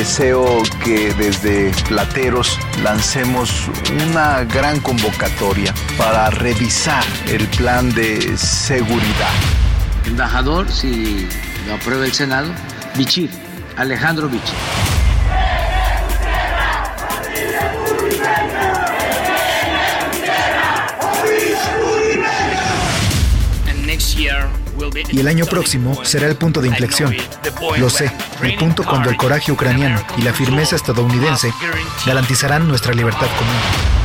Deseo que desde Plateros lancemos una gran convocatoria para revisar el plan de seguridad. Embajador, si lo aprueba el Senado, Bichir, Alejandro Bichir. Y el año próximo será el punto de inflexión. Lo sé, el punto cuando el coraje ucraniano y la firmeza estadounidense garantizarán nuestra libertad común.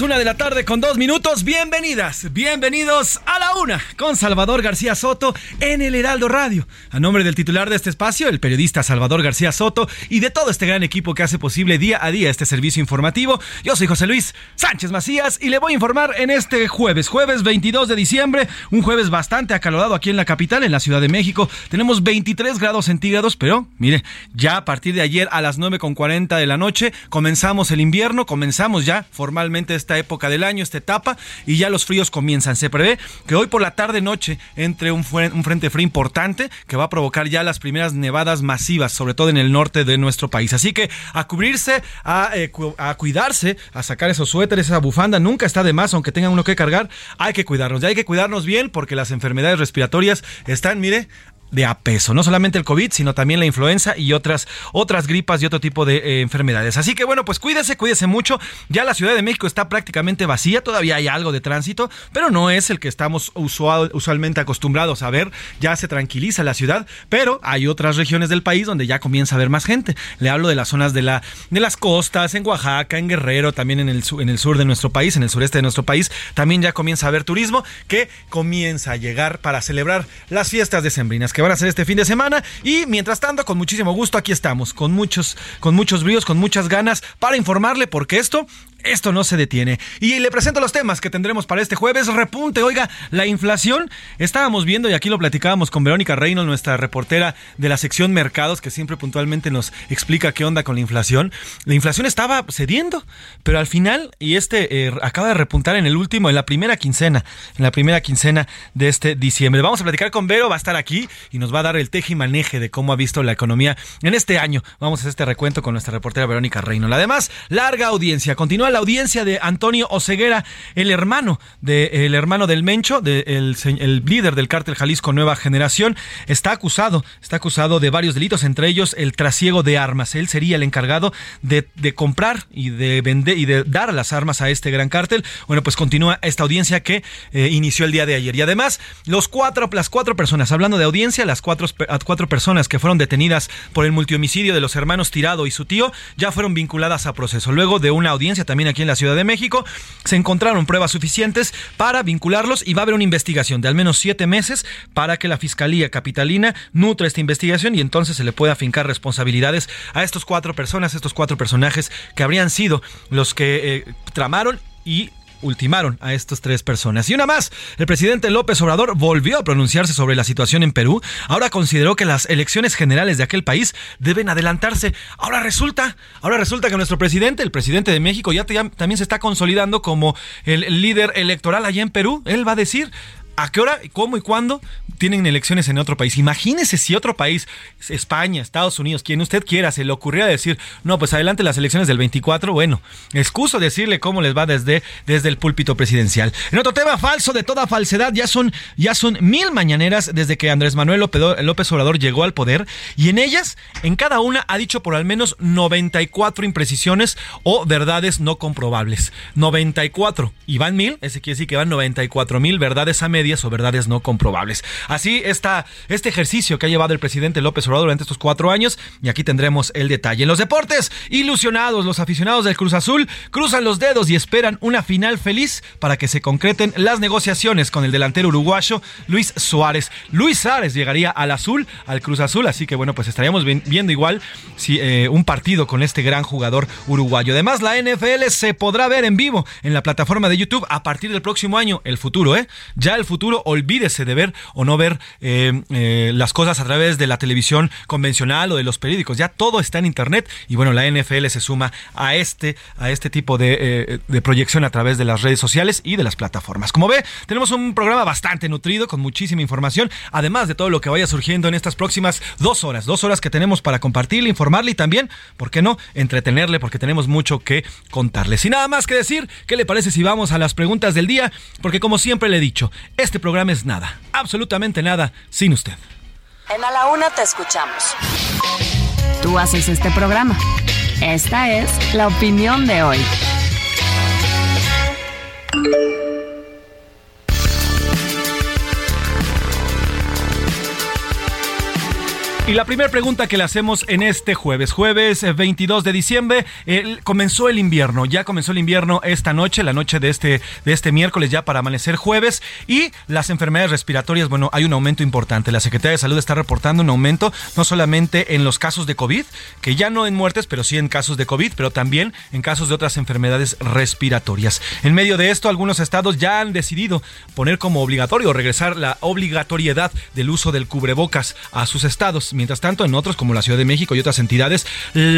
Una de la tarde con dos minutos. Bienvenidas, bienvenidos a la una con Salvador García Soto en el Heraldo Radio. A nombre del titular de este espacio, el periodista Salvador García Soto y de todo este gran equipo que hace posible día a día este servicio informativo, yo soy José Luis Sánchez Macías y le voy a informar en este jueves, jueves 22 de diciembre, un jueves bastante acalorado aquí en la capital, en la Ciudad de México. Tenemos 23 grados centígrados, pero mire, ya a partir de ayer a las 9.40 de la noche comenzamos el invierno, comenzamos ya formalmente esta época del año, esta etapa, y ya los fríos comienzan. Se prevé que hoy por la tarde-noche entre un, un frente frío importante que va a provocar ya las primeras nevadas masivas, sobre todo en el norte de nuestro país. Así que a cubrirse, a, eh, a cuidarse, a sacar esos suéteres, esa bufanda, nunca está de más, aunque tengan uno que cargar, hay que cuidarnos. Ya hay que cuidarnos bien porque las enfermedades respiratorias están, mire, de a peso. No solamente el COVID, sino también la influenza y otras, otras gripas y otro tipo de eh, enfermedades. Así que bueno, pues cuídese, cuídese mucho. Ya la Ciudad de México está prácticamente vacía, todavía hay algo de tránsito, pero no es el que estamos usual, usualmente acostumbrados a ver. Ya se tranquiliza la ciudad, pero hay otras regiones del país donde ya comienza a haber más gente. Le hablo de las zonas de, la, de las costas, en Oaxaca, en Guerrero, también en el, en el sur de nuestro país, en el sureste de nuestro país, también ya comienza a haber turismo que comienza a llegar para celebrar las fiestas decembrinas que van a ser este fin de semana. Y mientras tanto, con muchísimo gusto, aquí estamos, con muchos, con muchos bríos, con muchas ganas, para informarle, porque esto esto no se detiene. Y le presento los temas que tendremos para este jueves. Repunte, oiga, la inflación. Estábamos viendo y aquí lo platicábamos con Verónica Reino, nuestra reportera de la sección Mercados, que siempre puntualmente nos explica qué onda con la inflación. La inflación estaba cediendo, pero al final, y este eh, acaba de repuntar en el último, en la primera quincena, en la primera quincena de este diciembre. Vamos a platicar con Vero, va a estar aquí y nos va a dar el teje y maneje de cómo ha visto la economía en este año. Vamos a hacer este recuento con nuestra reportera Verónica Reino. Además, larga audiencia. Continúa la audiencia de Antonio Oceguera, el hermano de, hermano del Mencho, de, el, líder del cártel Jalisco Nueva Generación, está acusado, está acusado de varios delitos, entre ellos el trasiego de armas. Él sería el encargado de, comprar y de vender y de dar las armas a este gran cártel. Bueno, pues continúa esta audiencia que eh, inició el día de ayer. Y además, los cuatro, las cuatro personas, hablando de audiencia, las cuatro, cuatro personas que fueron detenidas por el multihomicidio de los hermanos Tirado y su tío, ya fueron vinculadas a proceso. Luego de una audiencia también aquí en la Ciudad de México. Se encontraron pruebas suficientes para vincularlos y va a haber una investigación de al menos siete meses para que la Fiscalía Capitalina nutra esta investigación y entonces se le pueda fincar responsabilidades a estos cuatro personas, estos cuatro personajes que habrían sido los que eh, tramaron y ultimaron a estas tres personas. Y una más, el presidente López Obrador volvió a pronunciarse sobre la situación en Perú. Ahora consideró que las elecciones generales de aquel país deben adelantarse. Ahora resulta, ahora resulta que nuestro presidente, el presidente de México, ya, también se está consolidando como el líder electoral allá en Perú. Él va a decir, ¿A qué hora, cómo y cuándo tienen elecciones en otro país? Imagínese si otro país, España, Estados Unidos, quien usted quiera, se le ocurriera decir, no, pues adelante las elecciones del 24, bueno, excuso decirle cómo les va desde, desde el púlpito presidencial. En otro tema falso de toda falsedad, ya son, ya son mil mañaneras desde que Andrés Manuel López Obrador llegó al poder y en ellas, en cada una ha dicho por al menos 94 imprecisiones o verdades no comprobables. 94. Y van mil, ese quiere decir que van 94 mil verdades a media o verdades no comprobables. Así está este ejercicio que ha llevado el presidente López Obrador durante estos cuatro años y aquí tendremos el detalle. En los deportes, ilusionados, los aficionados del Cruz Azul cruzan los dedos y esperan una final feliz para que se concreten las negociaciones con el delantero uruguayo Luis Suárez. Luis Suárez llegaría al azul, al Cruz Azul, así que bueno, pues estaríamos viendo igual eh, un partido con este gran jugador uruguayo. Además, la NFL se podrá ver en vivo en la plataforma de YouTube a partir del próximo año, el futuro, ¿eh? Ya el futuro olvídese de ver o no ver eh, eh, las cosas a través de la televisión convencional o de los periódicos. Ya todo está en internet y bueno, la NFL se suma a este, a este tipo de, eh, de proyección a través de las redes sociales y de las plataformas. Como ve, tenemos un programa bastante nutrido con muchísima información, además de todo lo que vaya surgiendo en estas próximas dos horas, dos horas que tenemos para compartirle, informarle y también, ¿por qué no?, entretenerle porque tenemos mucho que contarle. Sin nada más que decir, ¿qué le parece si vamos a las preguntas del día? Porque como siempre le he dicho, este programa es nada, absolutamente nada, sin usted. En A la Una te escuchamos. Tú haces este programa. Esta es la opinión de hoy. Y la primera pregunta que le hacemos en este jueves, jueves 22 eh, de diciembre, comenzó el invierno, ya comenzó el invierno esta noche, la noche de este, de este miércoles ya para amanecer jueves y las enfermedades respiratorias, bueno, hay un aumento importante. La Secretaría de Salud está reportando un aumento no solamente en los casos de COVID, que ya no en muertes, pero sí en casos de COVID, pero también en casos de otras enfermedades respiratorias. En medio de esto, algunos estados ya han decidido poner como obligatorio regresar la obligatoriedad del uso del cubrebocas a sus estados Mientras tanto, en otros como la Ciudad de México y otras entidades,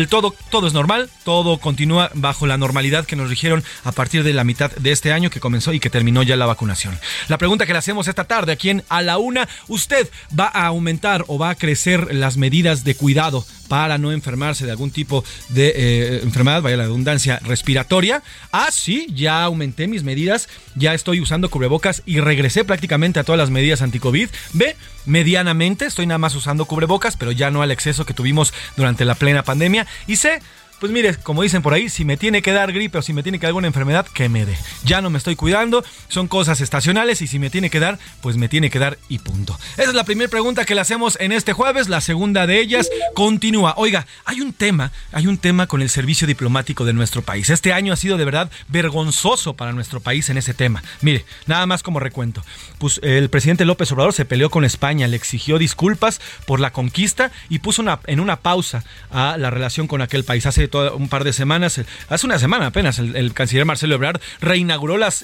todo, todo es normal, todo continúa bajo la normalidad que nos dijeron a partir de la mitad de este año que comenzó y que terminó ya la vacunación. La pregunta que le hacemos esta tarde aquí en A la Una, ¿usted va a aumentar o va a crecer las medidas de cuidado para no enfermarse de algún tipo de eh, enfermedad, vaya la redundancia, respiratoria. Ah, sí, ya aumenté mis medidas, ya estoy usando cubrebocas y regresé prácticamente a todas las medidas anti-COVID. Ve, medianamente, estoy nada más usando cubrebocas, pero ya no al exceso que tuvimos durante la plena pandemia. Y sé pues mire, como dicen por ahí, si me tiene que dar gripe o si me tiene que dar alguna enfermedad, que me dé. Ya no me estoy cuidando, son cosas estacionales y si me tiene que dar, pues me tiene que dar y punto. Esa es la primera pregunta que le hacemos en este jueves. La segunda de ellas continúa. Oiga, hay un tema, hay un tema con el servicio diplomático de nuestro país. Este año ha sido de verdad vergonzoso para nuestro país en ese tema. Mire, nada más como recuento. El presidente López Obrador se peleó con España, le exigió disculpas por la conquista y puso una, en una pausa a la relación con aquel país. Hace un par de semanas, hace una semana apenas, el, canciller Marcelo Ebrard reinauguró las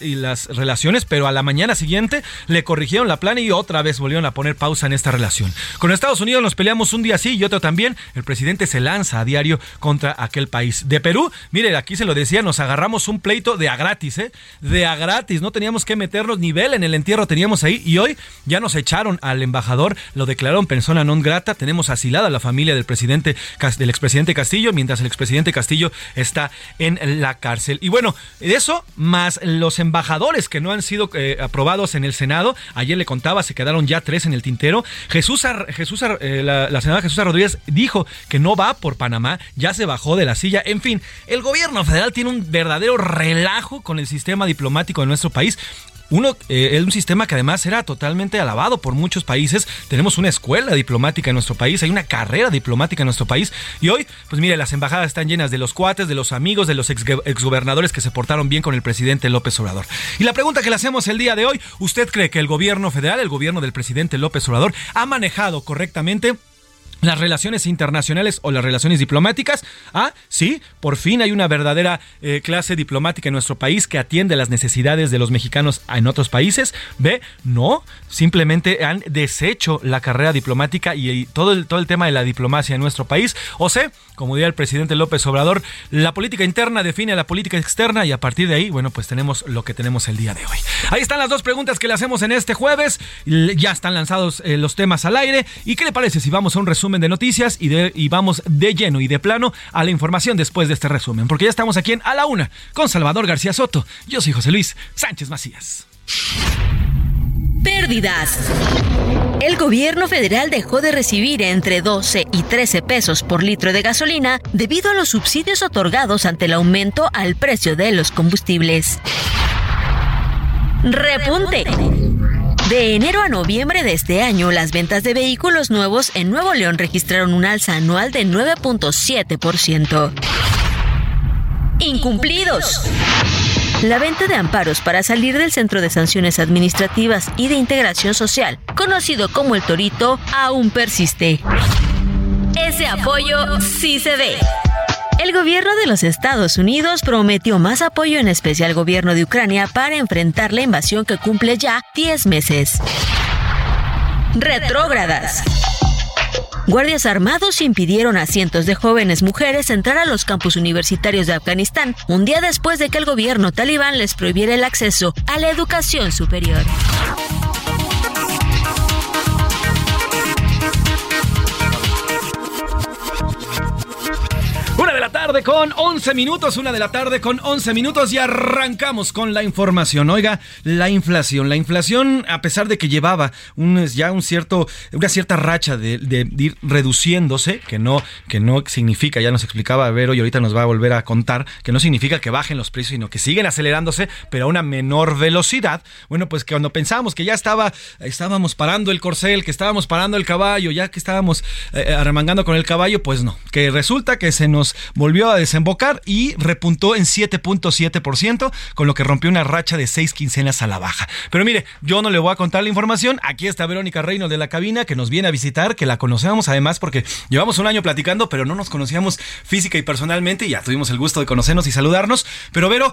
relaciones, pero a la mañana siguiente le corrigieron la plana y otra vez volvieron a poner pausa en esta relación. Con Estados Unidos nos peleamos un día sí y otro también. El presidente se lanza a diario contra aquel país. De Perú, mire, aquí se lo decía, nos agarramos un pleito de a gratis, ¿eh? De a gratis, no teníamos que meternos nivel en el entierro, teníamos ahí y hoy ya nos echaron al embajador, lo declararon persona non grata, tenemos asilada a la familia del presidente, del expresidente Castillo, mientras el expresidente Castillo está en la cárcel. Y bueno, eso más los embajadores que no han sido eh, aprobados en el Senado. Ayer le contaba, se quedaron ya tres en el tintero. Jesús, Jesús eh, la, la senadora Jesús Rodríguez dijo que no va por Panamá, ya se bajó de la silla. En fin, el gobierno federal tiene un verdadero relajo con el sistema diplomático de nuestro país uno eh, es un sistema que además era totalmente alabado por muchos países. Tenemos una escuela diplomática en nuestro país, hay una carrera diplomática en nuestro país. Y hoy, pues mire, las embajadas están llenas de los cuates, de los amigos, de los exgobernadores que se portaron bien con el presidente López Obrador. Y la pregunta que le hacemos el día de hoy, ¿usted cree que el gobierno federal, el gobierno del presidente López Obrador, ha manejado correctamente las relaciones internacionales o las relaciones diplomáticas. Ah, sí, por fin hay una verdadera eh, clase diplomática en nuestro país que atiende las necesidades de los mexicanos en otros países. B, no, simplemente han deshecho la carrera diplomática y, todo, el, todo el tema de la diplomacia en nuestro país. O C, como diría el presidente López Obrador, la política interna define la política externa y a partir de ahí, bueno, pues tenemos lo que tenemos el día de hoy. Ahí están las dos preguntas que le hacemos en este jueves. Ya están lanzados eh, los temas al aire. ¿Y qué le parece si vamos a un resumen? de noticias y, y vamos de lleno y de plano a la información después de este resumen, porque ya estamos aquí en A la Una con Salvador García Soto. Yo soy José Luis Sánchez Macías. Pérdidas. El gobierno federal dejó de recibir entre 12 y 13 pesos por litro de gasolina debido a los subsidios otorgados ante el aumento al precio de los combustibles. Repunte. De enero a noviembre de este año, las ventas de vehículos nuevos en Nuevo León registraron un alza anual de 9.7%. Incumplidos. La venta de amparos para salir del Centro de Sanciones Administrativas y de Integración Social, conocido como el Torito, aún persiste. Ese apoyo sí se ve. El gobierno de los Estados Unidos prometió más apoyo en especial al gobierno de Ucrania para enfrentar la invasión que cumple ya 10 meses. Retrógradas. Guardias armados impidieron a cientos de jóvenes mujeres entrar a los campus universitarios de Afganistán un día después de que el gobierno talibán les prohibiera el acceso a la educación superior. La tarde con 11 minutos, una de la tarde con 11 minutos y arrancamos con la información. Oiga, la inflación. La inflación, a pesar de que llevaba un, ya un cierto, una cierta racha de, ir reduciéndose, que no, que no significa, ya nos explicaba Vero y ahorita nos va a volver a contar, que no significa que bajen los precios, sino que siguen acelerándose, pero a una menor velocidad. Bueno, pues que cuando pensábamos que ya estaba, estábamos parando el corcel, que estábamos parando el caballo, ya que estábamos eh, arremangando con el caballo, pues no, que resulta que se nos volvió a desembocar y repuntó en 7.7%, con lo que rompió una racha de seis quincenas a la baja. Pero mire, yo no le voy a contar la información. Aquí está Verónica Reino de la cabina que nos viene a visitar, que la conocemos además porque llevamos un año platicando, pero no nos conocíamos física y personalmente y ya tuvimos el gusto de conocernos y saludarnos. Pero Vero,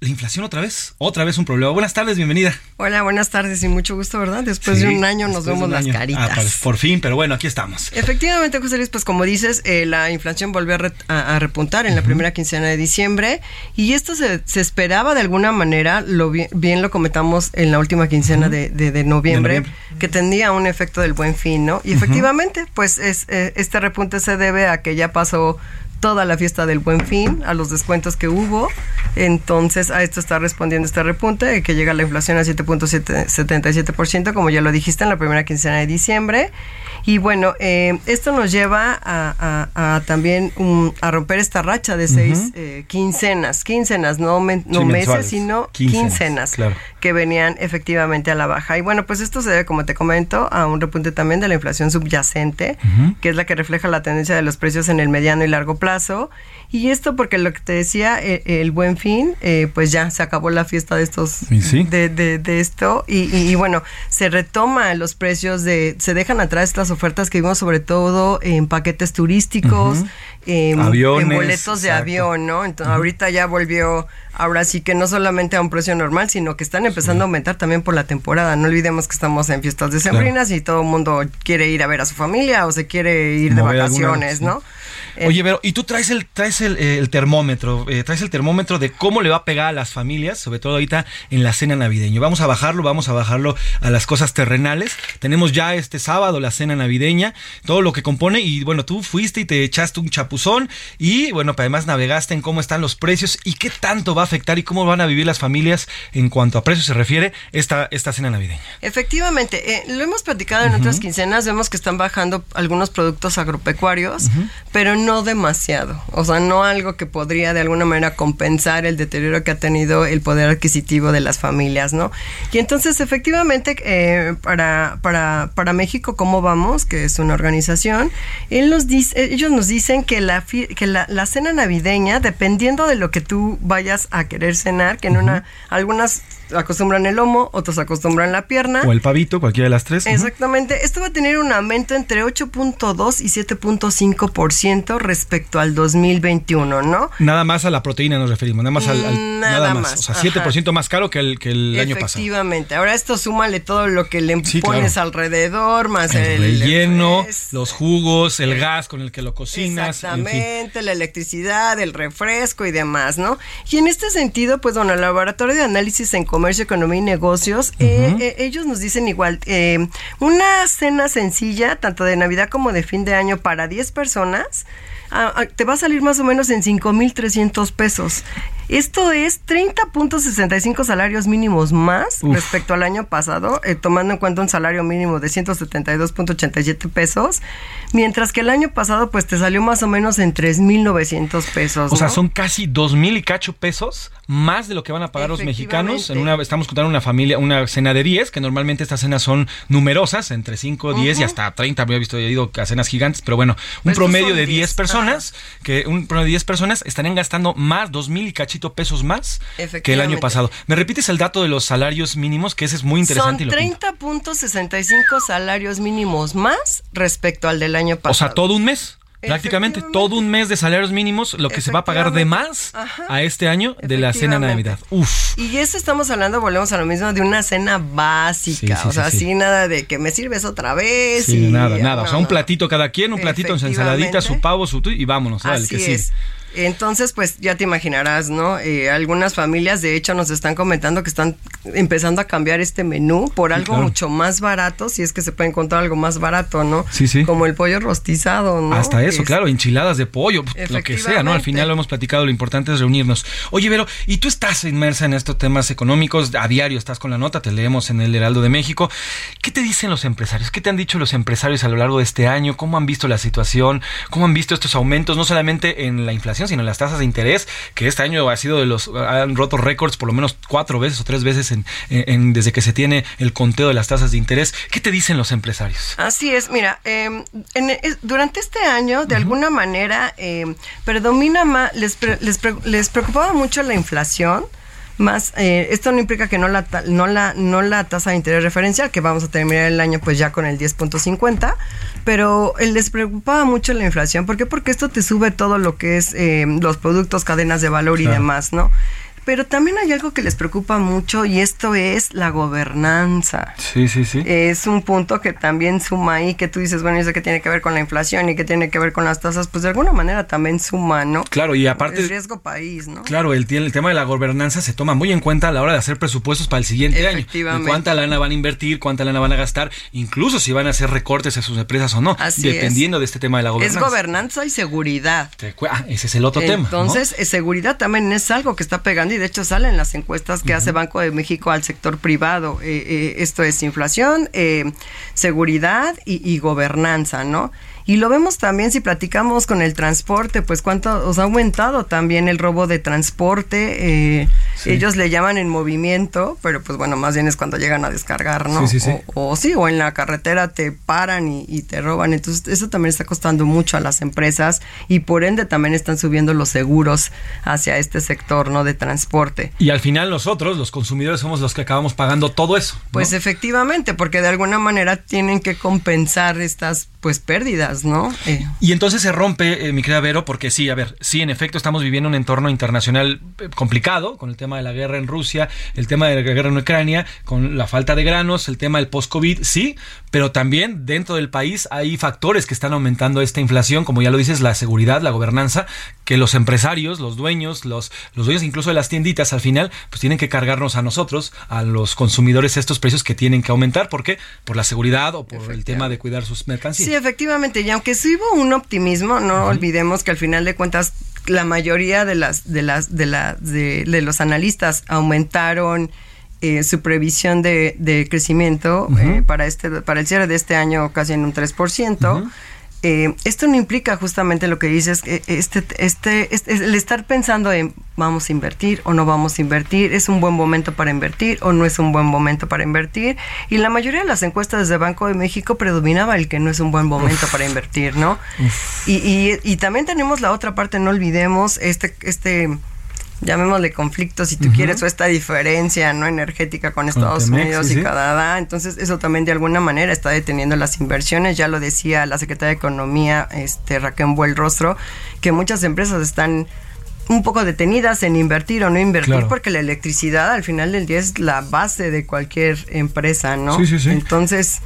la inflación otra vez, otra vez un problema. Buenas tardes, bienvenida. Hola, buenas tardes y mucho gusto, ¿verdad? Después de un año nos vemos las caritas. Ah, por fin, pero bueno, aquí estamos. Efectivamente, José Luis, pues como dices, eh, la inflación volvió a, repuntar en la primera quincena de diciembre y esto se, esperaba de alguna manera, lo bien, lo comentamos en la última quincena de, noviembre, que tendría un efecto del buen fin, ¿no? Y efectivamente, pues es, eh, este repunte se debe a que ya pasó toda la fiesta del buen fin, a los descuentos que hubo. Entonces, a esto está respondiendo este repunte, que llega la inflación a 7.77%, como ya lo dijiste en la primera quincena de diciembre. Y bueno, eh, esto nos lleva a, también a romper esta racha de seis eh, quincenas, quincenas, no, no meses, sino quincenas, que venían efectivamente a la baja. Y bueno, pues esto se debe, como te comento, a un repunte también de la inflación subyacente, que es la que refleja la tendencia de los precios en el mediano y largo plazo. Y esto porque lo que te decía, eh, el, buen fin, pues ya se acabó la fiesta de estos, de, de, esto. Y, y, bueno, se retoma los precios de, se dejan atrás estas ofertas que vimos sobre todo en paquetes turísticos, en, boletos de avión, ¿no? Entonces ahorita ya volvió, ahora sí que no solamente a un precio normal, sino que están empezando a aumentar también por la temporada. No olvidemos que estamos en fiestas decembrinas claro. y todo el mundo quiere ir a ver a su familia o se quiere ir de vacaciones, ¿no? Oye, pero y tú traes el traes el, termómetro, eh, traes el termómetro de cómo le va a pegar a las familias, sobre todo ahorita en la cena navideña. Vamos a bajarlo, vamos a bajarlo a las cosas terrenales. Tenemos ya este sábado la cena navideña, todo lo que compone y bueno, tú fuiste y te echaste un chapuzón y bueno, además navegaste en cómo están los precios y qué tanto va a afectar y cómo van a vivir las familias en cuanto a precios se refiere esta esta cena navideña. Efectivamente, eh, lo hemos platicado en otras quincenas, vemos que están bajando algunos productos agropecuarios, pero no no demasiado, o sea, no algo que podría de alguna manera compensar el deterioro que ha tenido el poder adquisitivo de las familias, ¿no? Y entonces, efectivamente, eh, para, para, para México, ¿cómo vamos? Que es una organización, él nos dice, ellos nos dicen que, la, que la, cena navideña, dependiendo de lo que tú vayas a querer cenar, que en una, algunas acostumbran el lomo, otros acostumbran la pierna. O el pavito, cualquiera de las tres. Exactamente. Esto va a tener un aumento entre 8.2 y 7.5% respecto al 2021, ¿no? Nada más a la proteína nos referimos, nada más al... nada, más. O sea, 7% más caro que el, que el año pasado. Efectivamente. Ahora esto súmale todo lo que le pones alrededor, más el, relleno, los jugos, el gas con el que lo cocinas. Exactamente, la electricidad, el refresco y demás, ¿no? Y en este sentido, pues bueno, el Laboratorio de Análisis en Comercio, Economía y Negocios, eh, eh, ellos nos dicen igual, eh, una cena sencilla, tanto de Navidad como de fin de año para 10 personas, ah, ah, te va a salir más o menos en 5.300 pesos. Esto es 30.65 salarios mínimos más respecto al año pasado, eh, tomando en cuenta un salario mínimo de 172.87 pesos, mientras que el año pasado pues te salió más o menos en 3.900 pesos. O sea, son casi 2.000 y cacho pesos más de lo que van a pagar los mexicanos. En una, estamos contando una familia, una cena de 10, que normalmente estas cenas son numerosas, entre 5, 10 y hasta 30. Había visto, he ido a cenas gigantes, pero bueno, un pues promedio de 10 personas, que un promedio de 10 personas estarían gastando más 2.000 y cachito pesos más que el año pasado. ¿Me repites el dato de los salarios mínimos? Que ese es muy interesante. Son 30.65 salarios mínimos más respecto al del año pasado. O sea, todo un mes. Prácticamente todo un mes de salarios mínimos, lo que se va a pagar de más a este año de la cena de Navidad. Uf. Y eso estamos hablando, volvemos a lo mismo, de una cena básica. o sea, así nada de que me sirves otra vez. Sí, nada, nada. o sea, un platito cada quien, un platito en ensaladita, su pavo, su y vámonos. Así que es. Entonces, pues ya te imaginarás, ¿no? Eh, algunas familias, de hecho, nos están comentando que están empezando a cambiar este menú por algo mucho más barato, si es que se puede encontrar algo más barato, ¿no? Sí, sí. Como el pollo rostizado, ¿no? Hasta eso, claro, enchiladas de pollo, lo que sea, ¿no? Al final lo hemos platicado, lo importante es reunirnos. Oye, Vero, ¿y tú estás inmersa en estos temas económicos? A diario estás con la nota, te leemos en el Heraldo de México. ¿Qué te dicen los empresarios? ¿Qué te han dicho los empresarios a lo largo de este año? ¿Cómo han visto la situación? ¿Cómo han visto estos aumentos, no solamente en la inflación, sino en las tasas de interés, que este año ha sido de los, han roto récords por lo menos cuatro veces o tres veces en, desde que se tiene el conteo de las tasas de interés. ¿Qué te dicen los empresarios? Así es, mira, em, durante este año, de alguna manera, em, predomina más, les, les, les preocupaba mucho la inflación más eh, esto no implica que no la no la no la tasa de interés referencial que vamos a terminar el año pues ya con el 10.50 pero les preocupaba mucho la inflación. ¿por qué? porque esto te sube todo lo que es eh, los productos cadenas de valor y demás no pero también hay algo que les preocupa mucho y esto es la gobernanza. Sí, sí, sí. Es un punto que también suma ahí, que tú dices, bueno, eso que tiene que ver con la inflación y que tiene que ver con las tasas, pues de alguna manera también suma, ¿no? Claro, y aparte... El riesgo país, ¿no? Claro, el, el tema de la gobernanza se toma muy en cuenta a la hora de hacer presupuestos para el siguiente año. cuánta lana van a invertir, cuánta lana van a gastar, incluso si van a hacer recortes a sus empresas o no, dependiendo de este tema de la gobernanza. Es gobernanza y seguridad. Ah, ese es el otro tema. Entonces, eh, seguridad también es algo que está pegando y de hecho salen las encuestas que hace Banco de México al sector privado. Eh, eh, esto es inflación, eh, seguridad y, gobernanza, ¿no? Y lo vemos también si platicamos con el transporte, pues cuánto os ha aumentado también el robo de transporte. Ellos le llaman en movimiento, pero pues bueno, más bien es cuando llegan a descargar, ¿no? Sí, sí, o, sí, o en la carretera te paran y, y, te roban. Entonces, eso también está costando mucho a las empresas y por ende también están subiendo los seguros hacia este sector, ¿no? De transporte. Y al final nosotros, los consumidores, somos los que acabamos pagando todo eso. Pues efectivamente, porque de alguna manera tienen que compensar estas pues pérdidas, ¿no? Eh. Y entonces se rompe, eh, mi querida Vero, porque sí, a ver, sí, en efecto estamos viviendo un entorno internacional eh, complicado con el tema de la guerra en Rusia, el tema de la guerra en Ucrania, con la falta de granos, el tema del post-COVID, sí, pero también dentro del país hay factores que están aumentando esta inflación, como ya lo dices, la seguridad, la gobernanza, que los empresarios, los dueños, los, los dueños incluso de las tienditas al final, pues tienen que cargarnos a nosotros, a los consumidores, estos precios que tienen que aumentar. ¿Por qué? Por la seguridad o por el tema de cuidar sus mercancías. Sí, efectivamente. Y aunque sí hubo un optimismo, no olvidemos que al final de cuentas la mayoría de las de las de la de, los analistas aumentaron eh, su previsión de, de crecimiento eh, para este para el cierre de este año casi en un 3%. Eh, esto no implica justamente lo que dices, este, este, este, el estar pensando en vamos a invertir o no vamos a invertir, es un buen momento para invertir o no es un buen momento para invertir. Y la mayoría de las encuestas de Banco de México predominaba el que no es un buen momento para invertir, ¿no? Y, y, y, también tenemos la otra parte, no olvidemos, este, este llamémosle conflicto si tú quieres, o esta diferencia no energética con Estados Unidos y Canadá. Entonces, eso también de alguna manera está deteniendo las inversiones. Ya lo decía la secretaria de Economía, este, Raquel Buelrostro, que muchas empresas están un poco detenidas en invertir o no invertir, porque la electricidad al final del día es la base de cualquier empresa, ¿no? Sí, sí, sí. Entonces,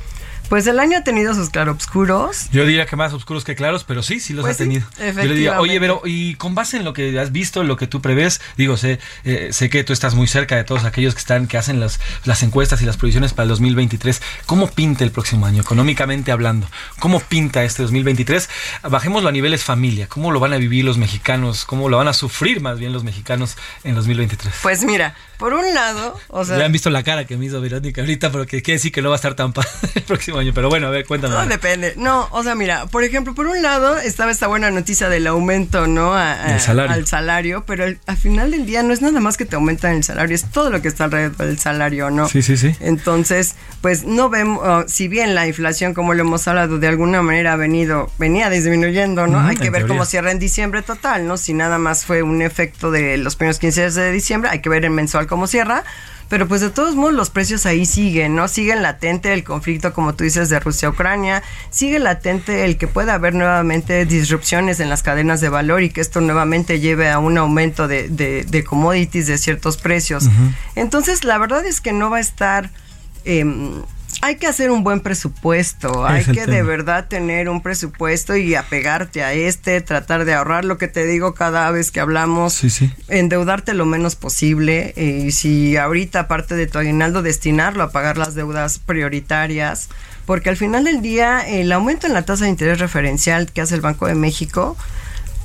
pues el año ha tenido sus claroscuros. Yo diría que más oscuros que claros, pero sí, sí los Pues ha tenido. Yo le diría, oye, pero y con base en lo que has visto, en lo que tú prevés, digo, sé, eh, sé que tú estás muy cerca de todos aquellos que están, que hacen las, las encuestas y las proyecciones para el 2023. ¿Cómo pinta el próximo año, económicamente hablando? ¿Cómo pinta este 2023? Bajémoslo a niveles familia. ¿Cómo lo van a vivir los mexicanos? ¿Cómo lo van a sufrir más bien los mexicanos en 2023? Pues mira, por un lado, o sea, Ya han visto la cara que me hizo Verónica ahorita, pero que quiere decir que no va a estar tan padre el próximo año. Pero bueno, a ver, cuéntame. No, depende. No, o sea, mira, por ejemplo, por un lado estaba esta buena noticia del aumento, ¿no? A- a- Del salario. Al salario, pero al, al final del día no es nada más que te aumentan el salario, es todo lo que está alrededor del salario, ¿no? Sí, sí, sí. Entonces, pues no vemos, oh, si bien la inflación, como lo hemos hablado, de alguna manera ha venido, venía disminuyendo, ¿no? Hay que ver teoría. cómo cierra en diciembre total, ¿no? Si nada más fue un efecto de los primeros 15 días de diciembre, hay que ver en mensual cómo cierra. Pero pues de todos modos los precios ahí siguen, ¿no? Siguen latente el conflicto, como tú dices, de Rusia-Ucrania, sigue latente el que pueda haber nuevamente disrupciones en las cadenas de valor y que esto nuevamente lleve a un aumento de, de- de commodities de ciertos precios. Entonces, la verdad es que no va a estar... em, hay que hacer un buen presupuesto, hay Es que de verdad tener un presupuesto y apegarte a este, tratar de ahorrar lo que te digo cada vez que hablamos, Sí, sí. endeudarte lo menos posible eh, y si ahorita aparte de tu aguinaldo destinarlo a pagar las deudas prioritarias, porque al final del día el aumento en la tasa de interés referencial que hace el Banco de México,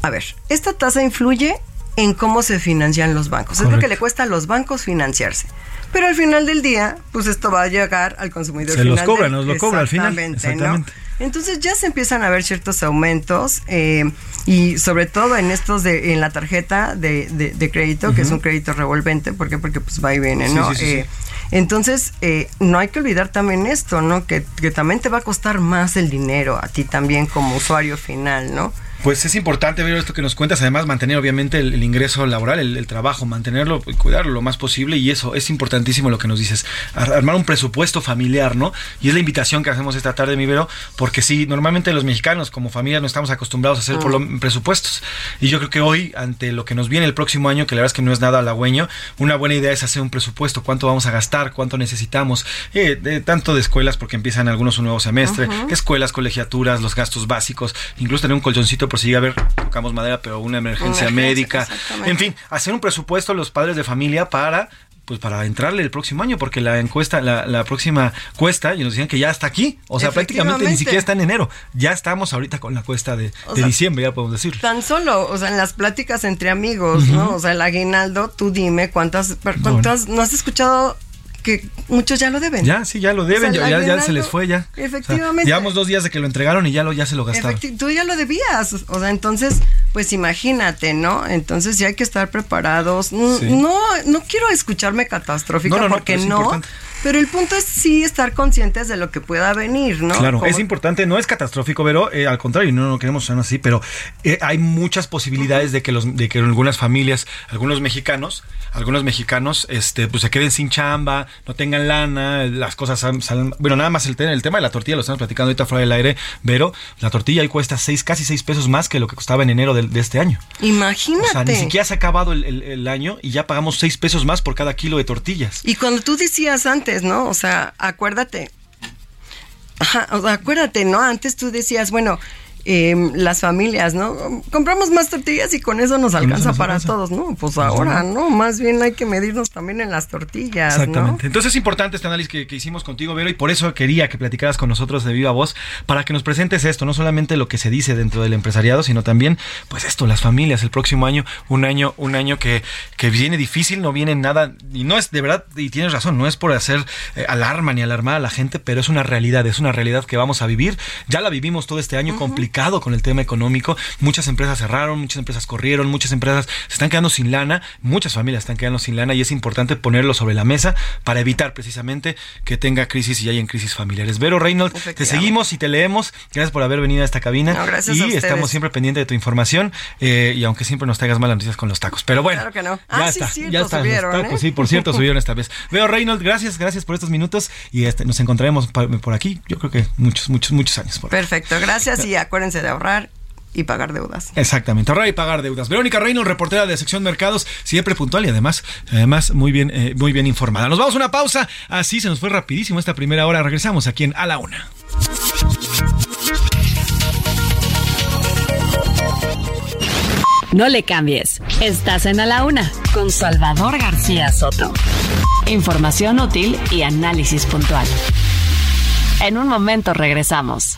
a ver, esta tasa influye en cómo se financian los bancos, es lo que le cuesta a los bancos financiarse. Pero al final del día, pues esto va a llegar al consumidor Se los final cobra, del- nos lo cobra al final. Exactamente, ¿no? Entonces ya se empiezan a ver ciertos aumentos eh, y sobre todo en estos de en la tarjeta de, de- de crédito, que es un crédito revolvente, ¿por qué? Porque pues va y viene, ¿no? sí, sí, sí. Eh, Entonces, eh, no hay que olvidar también esto, ¿no? Que, que también te va a costar más el dinero a ti también como usuario final, ¿no? Pues es importante ver esto que nos cuentas, además mantener obviamente el, el ingreso laboral, el, el trabajo, mantenerlo y cuidarlo lo más posible y eso es importantísimo lo que nos dices, ar- armar un presupuesto familiar, ¿no? Y es la invitación que hacemos esta tarde, mi Vero, porque sí, normalmente los mexicanos como familia no estamos acostumbrados a hacer por lo- presupuestos. Y yo creo que hoy ante lo que nos viene el próximo año, que la verdad es que no es nada halagüeño, una buena idea es hacer un presupuesto, cuánto vamos a gastar, cuánto necesitamos, eh, de- tanto de escuelas porque empiezan algunos un nuevo semestre, escuelas, colegiaturas, los gastos básicos, incluso tener un colchoncito por si llega a haber, tocamos madera, pero una emergencia Una emergencia, médica. En fin, hacer un presupuesto a los padres de familia para pues para entrarle el próximo año, porque la encuesta, la, la próxima cuesta, y nos decían que ya está aquí, o sea, prácticamente ni siquiera está en enero, ya estamos ahorita con la cuesta de, O de sea, diciembre, ya podemos decirlo. Tan solo, o sea, en las pláticas entre amigos, ¿no? O sea, el aguinaldo, tú dime cuántas, cuántas, ¿no has escuchado que muchos ya lo deben? Ya, sí, ya lo deben, O sea, ya, ya- ya se les fue ya. O sea, Efectivamente. llevamos dos días de que lo entregaron y ya lo, ya se lo gastaron. Efecti- tú ya lo debías, o sea, entonces, pues imagínate, ¿no? Entonces ya hay que estar preparados. Sí. No, no quiero escucharme catastrófica No, no, no, porque no, importante. Pero el punto es sí estar conscientes de lo que pueda venir, ¿no? Claro, es importante, no es catastrófico, pero eh, al contrario, no lo queremos sonar así, pero eh, hay muchas posibilidades de que los, de que algunas familias, algunos mexicanos, algunos mexicanos, este, pues se queden sin chamba, no tengan lana, las cosas sal- salen, bueno, nada más el, el tema de la tortilla lo estamos platicando ahorita fuera del aire, pero la tortilla ahí cuesta seis, casi seis pesos más que lo que costaba en enero del- de, este año. Imagínate. O sea, ni siquiera se ha acabado el, el- el año y ya pagamos seis pesos más por cada kilo de tortillas. Y cuando tú decías antes, ¿no? O sea, acuérdate. O sea, acuérdate, ¿no? Antes tú decías, bueno, em, las familias, ¿no? Compramos más tortillas y con eso nos alcanza nos para alcanza. todos, ¿no? Pues ahora, ¿no? Más bien hay que medirnos también en las tortillas, Exactamente. ¿no? Entonces es importante este análisis que, que hicimos contigo, Vero, y por eso quería que platicaras con nosotros de viva voz para que nos presentes esto, no solamente lo que se dice dentro del empresariado, sino también, pues esto, las familias, el próximo año, un año, un año que, que viene difícil, no viene nada, y no es de verdad, y tienes razón, no es por hacer eh, alarma ni alarmar a la gente, pero es una realidad, es una realidad que vamos a vivir. Ya la vivimos todo este año complicada complicado con el tema económico. Muchas empresas cerraron, muchas empresas corrieron, muchas empresas se están quedando sin lana, muchas familias están quedando sin lana y es importante ponerlo sobre la mesa para evitar precisamente que tenga crisis y haya crisis familiares. Vero Reynolds, te seguimos y te leemos. Gracias por haber venido a esta cabina. y estamos siempre pendientes de tu información eh, y aunque siempre nos traigas malas noticias con los tacos. Pero bueno, claro que no. ya ah, está, sí, ya está. ¿eh? Sí, por cierto, subieron esta vez. Veo Reynolds, gracias, gracias por estos minutos y este, nos encontraremos por aquí, yo creo que muchos, muchos, muchos años. Perfecto, gracias y acuérdense de ahorrar y pagar deudas. Exactamente, ahorrar y pagar deudas. Verónica Reynolds, reportera de sección Mercados, siempre puntual y además, además muy bien, eh, muy bien informada. Nos vamos a una pausa, así se nos fue rapidísimo esta primera hora. Regresamos aquí en A la Una. No le cambies. Estás en A la Una con Salvador García Soto. Información útil y análisis puntual. En un momento regresamos.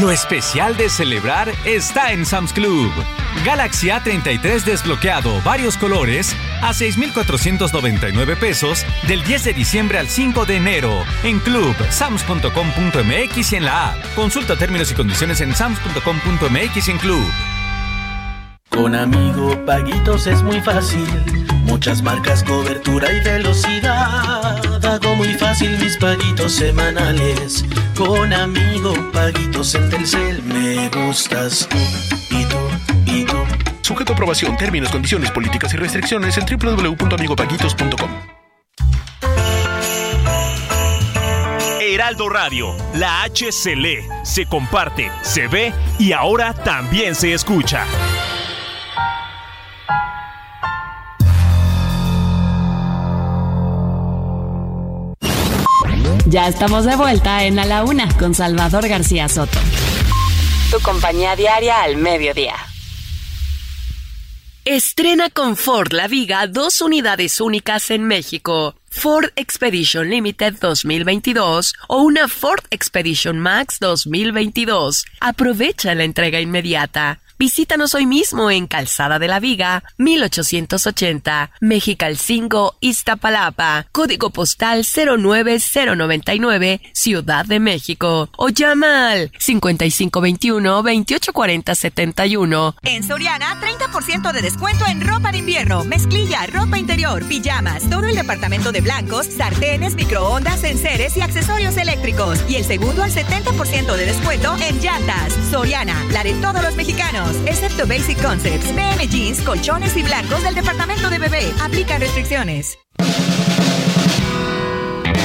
Lo especial de celebrar está en Sam's Club. Galaxy A33 desbloqueado, varios colores, a 6,499 pesos del 10 de diciembre al 5 de enero en club sams.com.mx y en la app. Consulta términos y condiciones en sams.com.mx y en club. Con amigo Paguitos es muy fácil. Muchas marcas, cobertura y velocidad. Hago muy fácil mis paguitos semanales. Con amigo Paguitos en Telcel me gustas tú y tú y tú. Sujeto a aprobación, términos, condiciones, políticas y restricciones en www.amigopaguitos.com. Heraldo Radio, la H se lee, se comparte, se ve y ahora también se escucha. Ya estamos de vuelta en A la Una con Salvador García Soto. Tu compañía diaria al mediodía. Estrena con Ford La Viga dos unidades únicas en México. Ford Expedition Limited 2022 o una Ford Expedition Max 2022. Aprovecha la entrega inmediata. Visítanos hoy mismo en Calzada de la Viga, 1880, Mexicalcingo, Iztapalapa, código postal 09099, Ciudad de México. O llama al 5521-284071. En Soriana, 30% de descuento en ropa de invierno, mezclilla, ropa interior, pijamas, todo el departamento de blancos, sartenes, microondas, enseres y accesorios eléctricos. Y el segundo al 70% de descuento en llantas. Soriana, la de todos los mexicanos excepto Basic Concepts, PM Jeans, colchones y blancos del departamento de bebé. Aplica restricciones.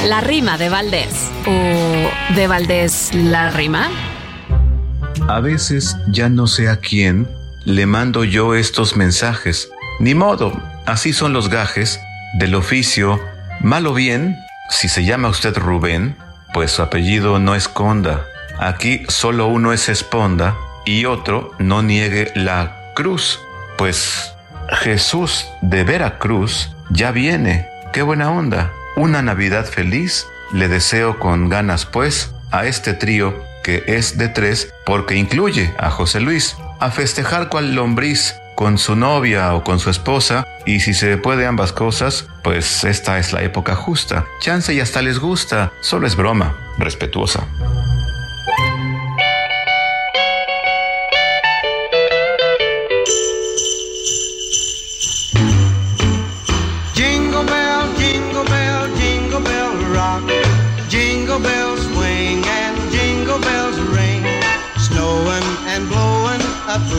La rima de Valdés. ¿O de Valdés la rima? A veces ya no sé a quién le mando yo estos mensajes. Ni modo, así son los gajes del oficio. Mal o bien, si se llama usted Rubén, pues su apellido no esconda. Aquí solo uno es esponda y otro no niegue la cruz, pues Jesús de Veracruz ya viene. ¡Qué buena onda! Una Navidad feliz le deseo con ganas pues a este trío que es de tres porque incluye a José Luis a festejar cual lombriz con su novia o con su esposa y si se puede ambas cosas, pues esta es la época justa. Chance y hasta les gusta, solo es broma, respetuosa.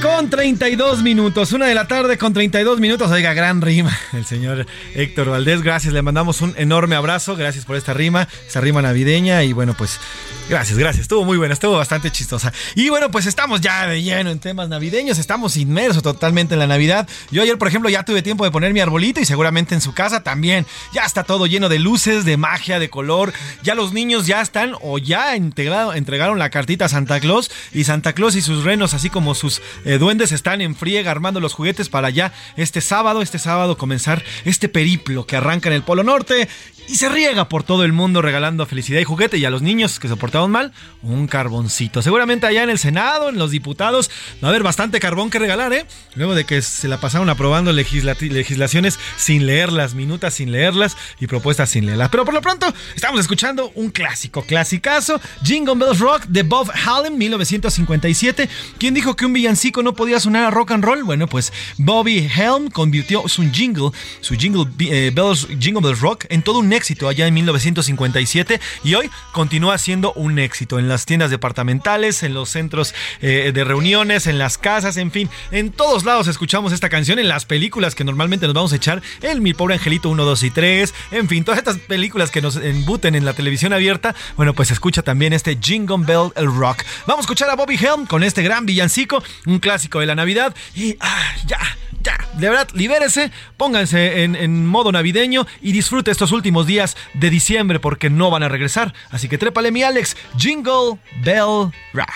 Con 32 minutos, una de la tarde con 32 minutos. Oiga, gran rima. El señor Héctor Valdés, gracias. Le mandamos un enorme abrazo. Gracias por esta rima, esta rima navideña. Y bueno, pues gracias, gracias. Estuvo muy buena, estuvo bastante chistosa. Y bueno, pues estamos ya de lleno en temas navideños. Estamos inmersos totalmente en la Navidad. Yo ayer, por ejemplo, ya tuve tiempo de poner mi arbolito y seguramente en su casa también. Ya está todo lleno de luces, de magia, de color. Ya los niños ya están o ya integrado, entregaron la cartita a Santa Claus y Santa Claus y sus renos, así como sus eh, duendes, están en friega armando los juguetes para ya este sábado, este sábado comenzar este periplo que arranca en el Polo Norte y se riega por todo el mundo regalando felicidad y juguete y a los niños que se portaron mal, un carboncito. Seguramente allá en el Senado, en los diputados, va a haber bastante carbón que regalar, ¿eh? Luego de que se la pasaron aprobando legislaciones sin leerlas, minutas sin leerlas y propuestas sin leerlas. Pero por lo pronto estamos escuchando un clásico, clasicazo, Jingle Bells Rock de Bob Hallam, 1957. ¿Quién dijo que un villancico no podía sonar a rock and roll? Bueno, pues Bobby Helm convirtió su jingle, su jingle, eh, Bells, jingle Bells Rock en todo un éxito allá en 1957 y hoy continúa siendo un éxito en las tiendas departamentales, en los centros eh, de reuniones, en las casas, en fin, en todos lados escuchamos esta canción, en las películas que normalmente nos vamos a echar, en Mi Pobre Angelito 1, 2 y 3, en fin, todas estas películas que nos embuten en la televisión abierta, bueno, pues escucha también este Jingle Bell el Rock. Vamos a escuchar a Bobby Helm con este gran villancico, un clásico de la Navidad y ah, ya ya, de verdad, libérese, pónganse en, modo navideño y disfrute estos últimos días de diciembre porque no van a regresar. Así que trépale mi Alex, Jingle Bell Rock.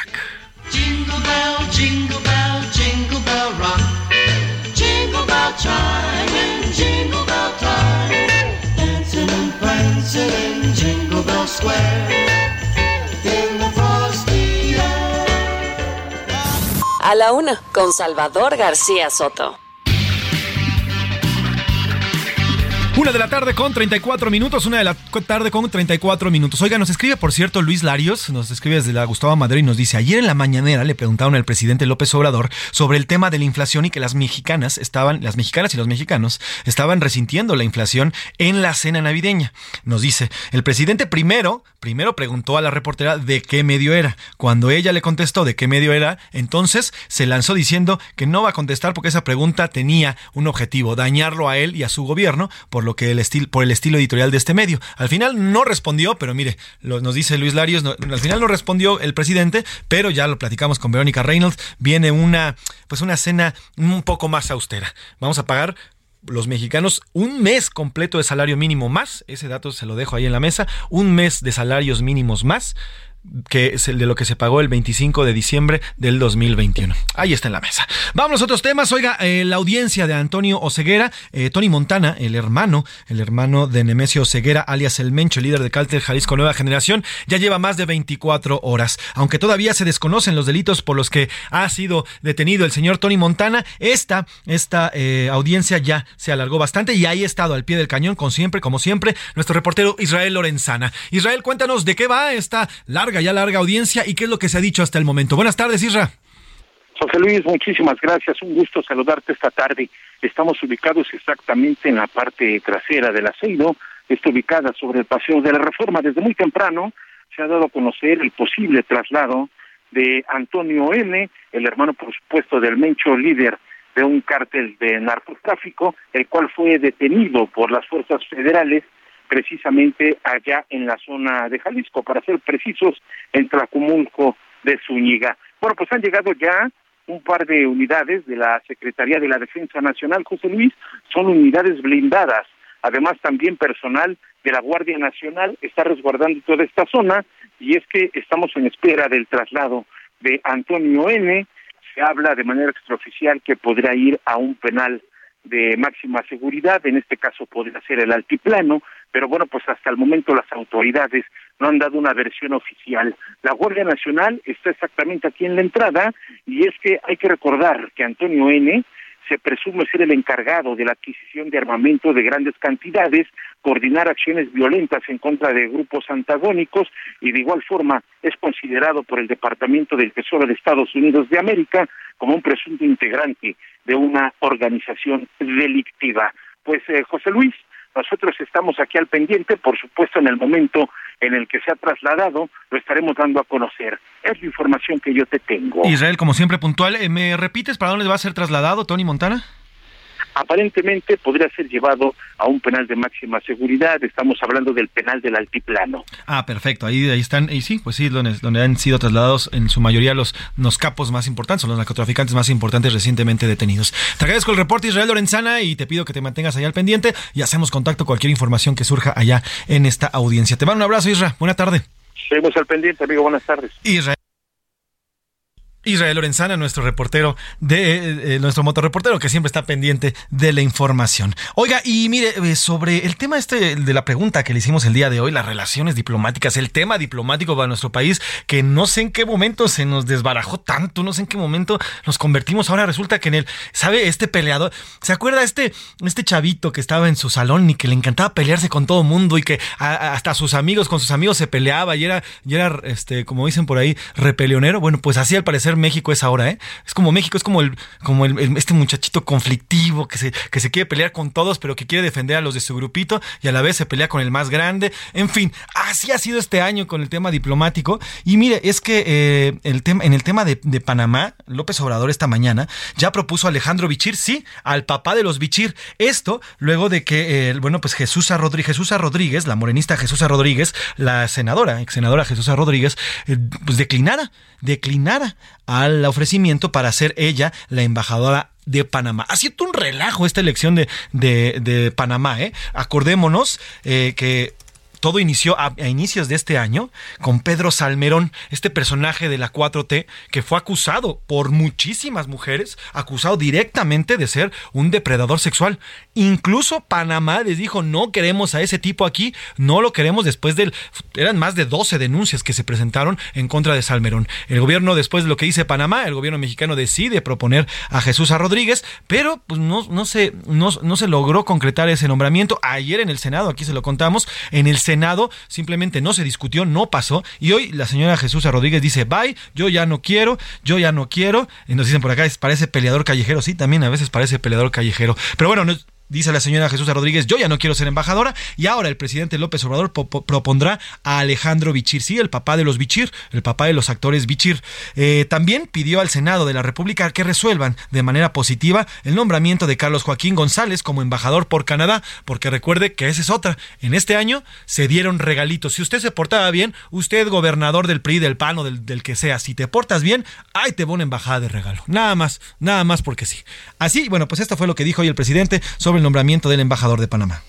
Jingle bell, jingle bell, jingle bell rock. Jingle bell chime jingle bell time. Dancing and prancing in Jingle Bell Square. A la una, con Salvador García Soto. Una de la tarde con 34 minutos, una de la tarde con 34 minutos. Oiga, nos escribe, por cierto, Luis Larios, nos escribe desde la Gustavo Madrid y nos dice, ayer en la mañanera le preguntaron al presidente López Obrador sobre el tema de la inflación y que las mexicanas estaban, las mexicanas y los mexicanos estaban resintiendo la inflación en la cena navideña. Nos dice, el presidente primero, primero preguntó a la reportera de qué medio era. Cuando ella le contestó de qué medio era, entonces se lanzó diciendo que no va a contestar porque esa pregunta tenía un objetivo, dañarlo a él y a su gobierno por lo que el estilo, por el estilo editorial de este medio. Al final no respondió, pero mire, nos dice Luis Larios, al final no respondió el presidente, pero ya lo platicamos con Verónica Reynolds, viene una, pues una cena un poco más austera. Vamos a pagar los mexicanos un mes completo de salario mínimo más, ese dato se lo dejo ahí en la mesa, un mes de salarios mínimos más que es el de lo que se pagó el 25 de diciembre del 2021. Ahí está en la mesa. Vamos a otros temas. Oiga, eh, la audiencia de Antonio Oseguera, eh, Tony Montana, el hermano, el hermano de Nemesio Oseguera, alias El Mencho, líder de Cáltel Jalisco Nueva Generación, ya lleva más de 24 horas. Aunque todavía se desconocen los delitos por los que ha sido detenido el señor Tony Montana, esta, esta eh, audiencia ya se alargó bastante y ahí ha estado al pie del cañón, con siempre, como siempre, nuestro reportero Israel Lorenzana. Israel, cuéntanos de qué va esta larga ya larga audiencia y qué es lo que se ha dicho hasta el momento. Buenas tardes, Isra. José Luis, muchísimas gracias. Un gusto saludarte esta tarde. Estamos ubicados exactamente en la parte trasera del aceiro. Está ubicada sobre el paseo de la Reforma. Desde muy temprano se ha dado a conocer el posible traslado de Antonio M., el hermano, por supuesto, del Mencho, líder de un cártel de narcotráfico, el cual fue detenido por las fuerzas federales precisamente allá en la zona de Jalisco, para ser precisos, en Tlacumulco de Zúñiga. Bueno, pues han llegado ya un par de unidades de la Secretaría de la Defensa Nacional, José Luis, son unidades blindadas. Además, también personal de la Guardia Nacional está resguardando toda esta zona y es que estamos en espera del traslado de Antonio N. Se habla de manera extraoficial que podrá ir a un penal de máxima seguridad, en este caso podría ser el altiplano, pero bueno, pues hasta el momento las autoridades no han dado una versión oficial. La Guardia Nacional está exactamente aquí en la entrada y es que hay que recordar que Antonio N se presume ser el encargado de la adquisición de armamento de grandes cantidades, coordinar acciones violentas en contra de grupos antagónicos y de igual forma es considerado por el Departamento del Tesoro de Estados Unidos de América como un presunto integrante de una organización delictiva. Pues eh, José Luis, nosotros estamos aquí al pendiente, por supuesto, en el momento en el que se ha trasladado, lo estaremos dando a conocer. Es la información que yo te tengo. Israel, como siempre, puntual. Eh, ¿Me repites para dónde va a ser trasladado Tony Montana? Aparentemente podría ser llevado a un penal de máxima seguridad. Estamos hablando del penal del altiplano. Ah, perfecto. Ahí, ahí están, y sí, pues sí, donde, donde han sido trasladados en su mayoría los, los capos más importantes, o los narcotraficantes más importantes recientemente detenidos. Te agradezco el reporte Israel Lorenzana y te pido que te mantengas allá al pendiente y hacemos contacto cualquier información que surja allá en esta audiencia. Te mando un abrazo, Israel. Buena tarde. Seguimos al pendiente, amigo. Buenas tardes. Israel. Israel Lorenzana, nuestro reportero de eh, eh, nuestro motorreportero que siempre está pendiente de la información. Oiga, y mire, eh, sobre el tema este de la pregunta que le hicimos el día de hoy, las relaciones diplomáticas, el tema diplomático para nuestro país, que no sé en qué momento se nos desbarajó tanto, no sé en qué momento nos convertimos. Ahora resulta que en el, ¿sabe? Este peleador, ¿se acuerda este, este chavito que estaba en su salón y que le encantaba pelearse con todo mundo y que hasta sus amigos, con sus amigos se peleaba y era, y era, este, como dicen por ahí, repelionero? Bueno, pues así al parecer México es ahora, ¿eh? Es como México, es como el, como este muchachito conflictivo que se, que se quiere pelear con todos, pero que quiere defender a los de su grupito y a la vez se pelea con el más grande. En fin, así ha sido este año con el tema diplomático. Y mire, es que eh, el tema, en el tema de, Panamá, López Obrador esta mañana ya propuso a Alejandro Bichir, sí, al papá de los Bichir. Esto luego de que, eh, bueno, pues Jesús Rodríguez, Jesús Rodríguez, la morenista Jesús Rodríguez, la senadora, ex senadora Jesús Rodríguez, eh, pues declinara declinara al ofrecimiento para ser ella la embajadora de Panamá. Ha sido un relajo esta elección de, de, Panamá. ¿eh? Acordémonos eh, que todo inició a, inicios de este año con Pedro Salmerón, este personaje de la 4T que fue acusado por muchísimas mujeres, acusado directamente de ser un depredador sexual. Incluso Panamá les dijo, no queremos a ese tipo aquí, no lo queremos después del... Eran más de 12 denuncias que se presentaron en contra de Salmerón. El gobierno, después de lo que dice Panamá, el gobierno mexicano decide proponer a Jesús a Rodríguez, pero pues no, no, se, no, no se logró concretar ese nombramiento. Ayer en el Senado, aquí se lo contamos, en el Senado simplemente no se discutió, no pasó. Y hoy la señora Jesús Rodríguez dice, bye, yo ya no quiero, yo ya no quiero. Y nos dicen por acá, parece peleador callejero. Sí, también a veces parece peleador callejero. Pero bueno, no, Dice la señora Jesús Rodríguez, yo ya no quiero ser embajadora y ahora el presidente López Obrador propondrá a Alejandro Bichir, sí, el papá de los Bichir, el papá de los actores Bichir. Eh, también pidió al Senado de la República que resuelvan de manera positiva el nombramiento de Carlos Joaquín González como embajador por Canadá, porque recuerde que esa es otra. En este año se dieron regalitos. Si usted se portaba bien, usted gobernador del PRI, del PAN o del, del que sea, si te portas bien, ahí te va una embajada de regalo. Nada más, nada más porque sí. Así, bueno, pues esto fue lo que dijo hoy el presidente sobre el nombramiento del embajador de Panamá.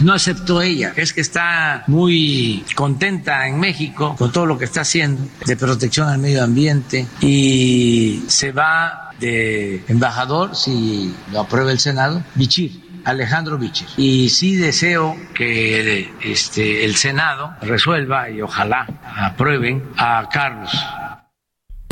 No aceptó ella, es que está muy contenta en México con todo lo que está haciendo de protección al medio ambiente y se va de embajador, si lo aprueba el Senado, Bichir. Alejandro Bichir. Y sí deseo que este, el Senado resuelva y ojalá aprueben a Carlos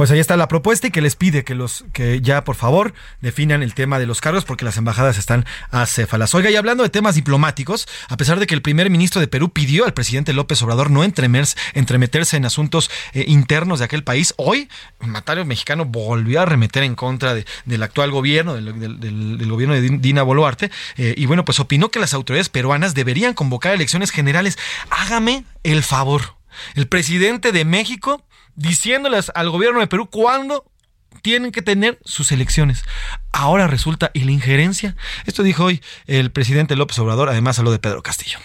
pues ahí está la propuesta y que les pide que los que ya por favor definan el tema de los cargos porque las embajadas están acéfalas. Oiga, y hablando de temas diplomáticos, a pesar de que el primer ministro de Perú pidió al presidente López Obrador no entremeterse en asuntos eh, internos de aquel país, hoy el mandatario mexicano volvió a remeter en contra del actual gobierno, del, gobierno de Dina Boluarte, eh, y bueno, pues opinó que las autoridades peruanas deberían convocar elecciones generales. Hágame el favor. El presidente de México diciéndoles al gobierno de Perú cuándo tienen que tener sus elecciones. Ahora resulta y la injerencia. Esto dijo hoy el presidente López Obrador, además habló de Pedro Castillo.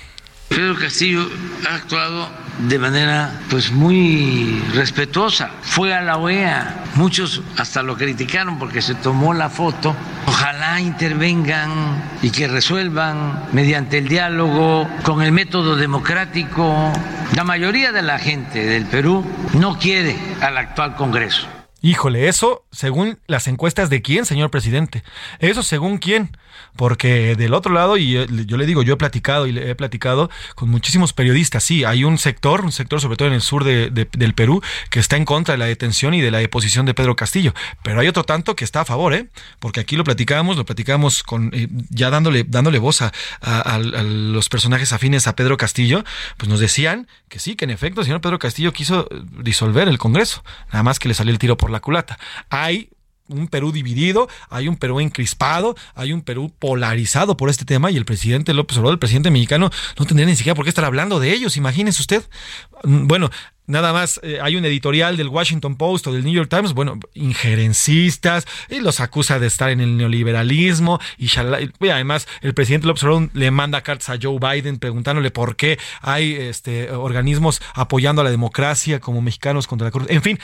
Pedro Castillo ha actuado de manera pues muy respetuosa. Fue a la OEA, muchos hasta lo criticaron porque se tomó la foto. Ojalá intervengan y que resuelvan mediante el diálogo con el método democrático. La mayoría de la gente del Perú no quiere al actual Congreso. Híjole, eso según las encuestas de quién, señor presidente. Eso según quién. Porque del otro lado, y yo le digo, yo he platicado y le he platicado con muchísimos periodistas, sí, hay un sector, un sector sobre todo en el sur de, del Perú, que está en contra de la detención y de la deposición de Pedro Castillo. Pero hay otro tanto que está a favor, ¿eh? Porque aquí lo platicamos, lo platicamos con, eh, ya dándole, dándole voz a, a, los personajes afines a Pedro Castillo, pues nos decían que sí, que en efecto el señor Pedro Castillo quiso disolver el Congreso, nada más que le salió el tiro por la culata. Hay un Perú dividido, hay un Perú encrispado, hay un Perú polarizado por este tema y el presidente López Obrador, el presidente mexicano, no tendría ni siquiera por qué estar hablando de ellos, imagínese usted. Mm, bueno, Nada más eh, hay un editorial del Washington Post o del New York Times, bueno, injerencistas, y los acusa de estar en el neoliberalismo, y, además el presidente López Obrador le manda cartas a Joe Biden preguntándole por qué hay este, organismos apoyando a la democracia como mexicanos contra la corrupción. En fin,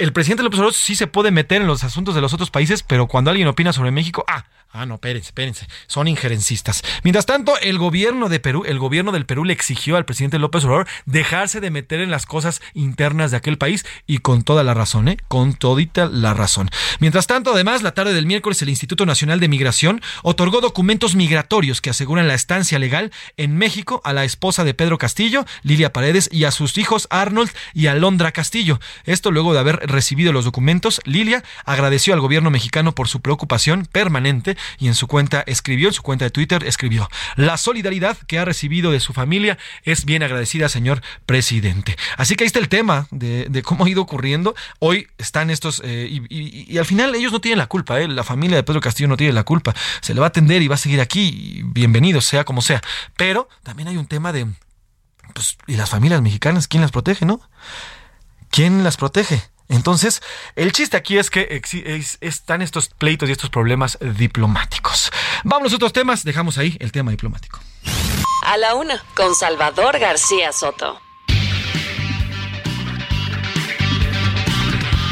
el presidente López Obrador sí se puede meter en los asuntos de los otros países, pero cuando alguien opina sobre México, ah, Ah, no, espérense, espérense. Son injerencistas. Mientras tanto, el gobierno de Perú, el gobierno del Perú le exigió al presidente López Obrador dejarse de meter en las cosas internas de aquel país y con toda la razón, ¿eh? Con todita la razón. Mientras tanto, además, la tarde del miércoles, el Instituto Nacional de Migración otorgó documentos migratorios que aseguran la estancia legal en México a la esposa de Pedro Castillo, Lilia Paredes, y a sus hijos Arnold y Alondra Castillo. Esto luego de haber recibido los documentos, Lilia agradeció al gobierno mexicano por su preocupación permanente y en su cuenta escribió, en su cuenta de Twitter escribió, la solidaridad que ha recibido de su familia es bien agradecida, señor presidente. Así que ahí está el tema de, cómo ha ido ocurriendo. Hoy están estos, eh, y, al final ellos no tienen la culpa, eh, la familia de Pedro Castillo no tiene la culpa. Se le va a atender y va a seguir aquí, bienvenido, sea como sea. Pero también hay un tema de, pues, ¿y las familias mexicanas quién las protege, no? ¿Quién las protege? Entonces, el chiste aquí es que están estos pleitos y estos problemas diplomáticos. Vamos a otros temas, dejamos ahí el tema diplomático. A la una, con Salvador García Soto.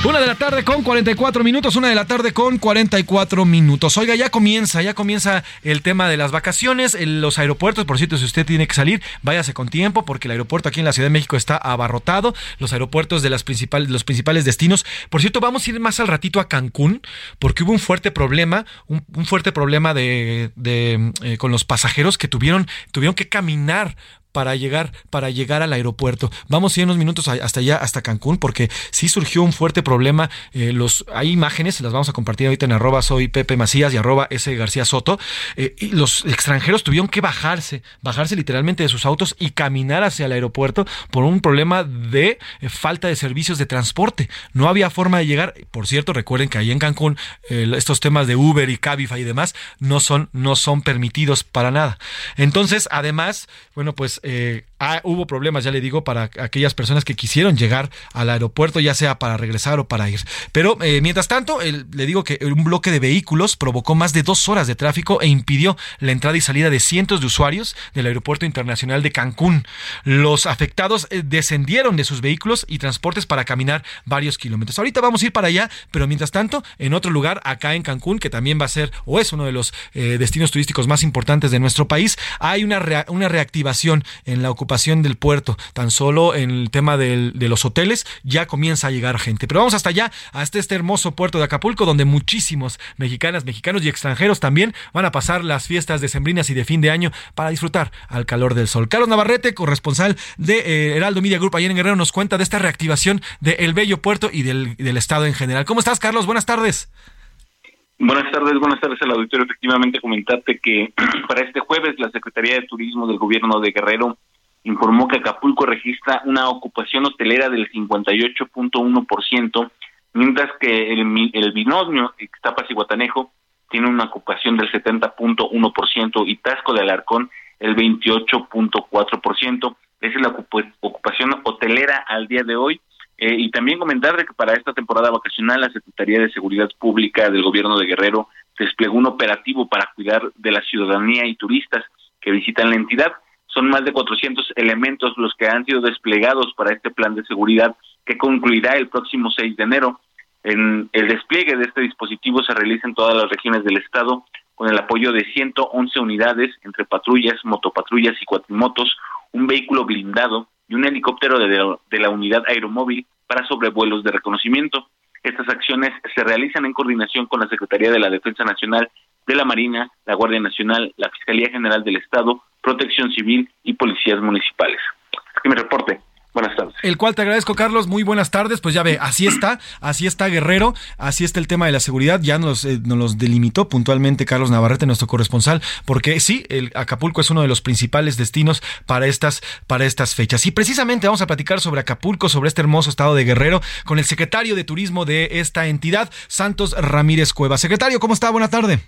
Una de la tarde con 44 minutos, una de la tarde con 44 minutos. Oiga, ya comienza, ya comienza el tema de las vacaciones, los aeropuertos, por cierto, si usted tiene que salir, váyase con tiempo, porque el aeropuerto aquí en la Ciudad de México está abarrotado, los aeropuertos de las principales, los principales destinos. Por cierto, vamos a ir más al ratito a Cancún, porque hubo un fuerte problema, un, fuerte problema de, eh, con los pasajeros que tuvieron, tuvieron que caminar para llegar, para llegar al aeropuerto. Vamos a ir unos minutos hasta allá, hasta Cancún, porque sí surgió un fuerte problema. Eh, los, hay imágenes, las vamos a compartir ahorita en arroba soy Pepe Macías y arroba S García Soto. Eh, y los extranjeros tuvieron que bajarse, bajarse literalmente de sus autos y caminar hacia el aeropuerto por un problema de eh, falta de servicios de transporte. No había forma de llegar. Por cierto, recuerden que ahí en Cancún estos temas de Uber y Cabify y demás no son, no son permitidos para nada. Entonces, además, bueno, pues eh, ah, hubo problemas, ya le digo, para aquellas personas que quisieron llegar al aeropuerto, ya sea para regresar o para ir. Pero eh, mientras tanto, le digo que un bloque de vehículos provocó más de dos horas de tráfico e impidió la entrada y salida de cientos de usuarios del Aeropuerto Internacional de Cancún. Los afectados eh, descendieron de sus vehículos y transportes para caminar varios kilómetros. Ahorita vamos a ir para allá, pero mientras tanto, en otro lugar, acá en Cancún, que también va a ser o es uno de los destinos turísticos más importantes de nuestro país, hay una, una reactivación en la ocupación del puerto, tan solo en el tema de los hoteles ya comienza a llegar gente. Pero vamos hasta allá, hasta este hermoso puerto de Acapulco, donde muchísimos mexicanas, mexicanos y extranjeros también van a pasar las fiestas decembrinas y de fin de año para disfrutar al calor del sol. Carlos Navarrete, corresponsal de eh, Heraldo Media Group ayer en Guerrero, nos cuenta de esta reactivación del bello puerto y del, del estado en general. ¿Cómo estás, Carlos? Buenas tardes. Buenas tardes, buenas tardes al auditorio. Efectivamente, comentarte que para este jueves la Secretaría de Turismo del Gobierno de Guerrero informó que Acapulco registra una ocupación hotelera del 58.1%, mientras que el, el binomio Ixtapas y Guatanejo tiene una ocupación del 70.1% y Tasco de Alarcón el 28.4%. Esa es la ocupación hotelera al día de hoy eh, y también comentar que para esta temporada vacacional la Secretaría de Seguridad Pública del Gobierno de Guerrero desplegó un operativo para cuidar de la ciudadanía y turistas que visitan la entidad. Son más de 400 elementos los que han sido desplegados para este plan de seguridad que concluirá el próximo 6 de enero. En el despliegue de este dispositivo se realiza en todas las regiones del estado con el apoyo de 111 unidades entre patrullas, motopatrullas y cuatrimotos, un vehículo blindado, y un helicóptero de, la unidad aeromóvil para sobrevuelos de reconocimiento. Estas acciones se realizan en coordinación con la Secretaría de la Defensa Nacional, de la Marina, la Guardia Nacional, la Fiscalía General del Estado, Protección Civil y policías municipales. Aquí mi reporte. Buenas tardes. El cual te agradezco, Carlos. Muy buenas tardes. Pues ya ve, así está, así está Guerrero, así está el tema de la seguridad. Ya nos, eh, nos los delimitó puntualmente Carlos Navarrete, nuestro corresponsal, porque sí, el Acapulco es uno de los principales destinos para estas, para estas fechas. Y precisamente vamos a platicar sobre Acapulco, sobre este hermoso estado de Guerrero, con el secretario de Turismo de esta entidad, Santos Ramírez Cueva. Secretario, ¿cómo está? Buena tarde.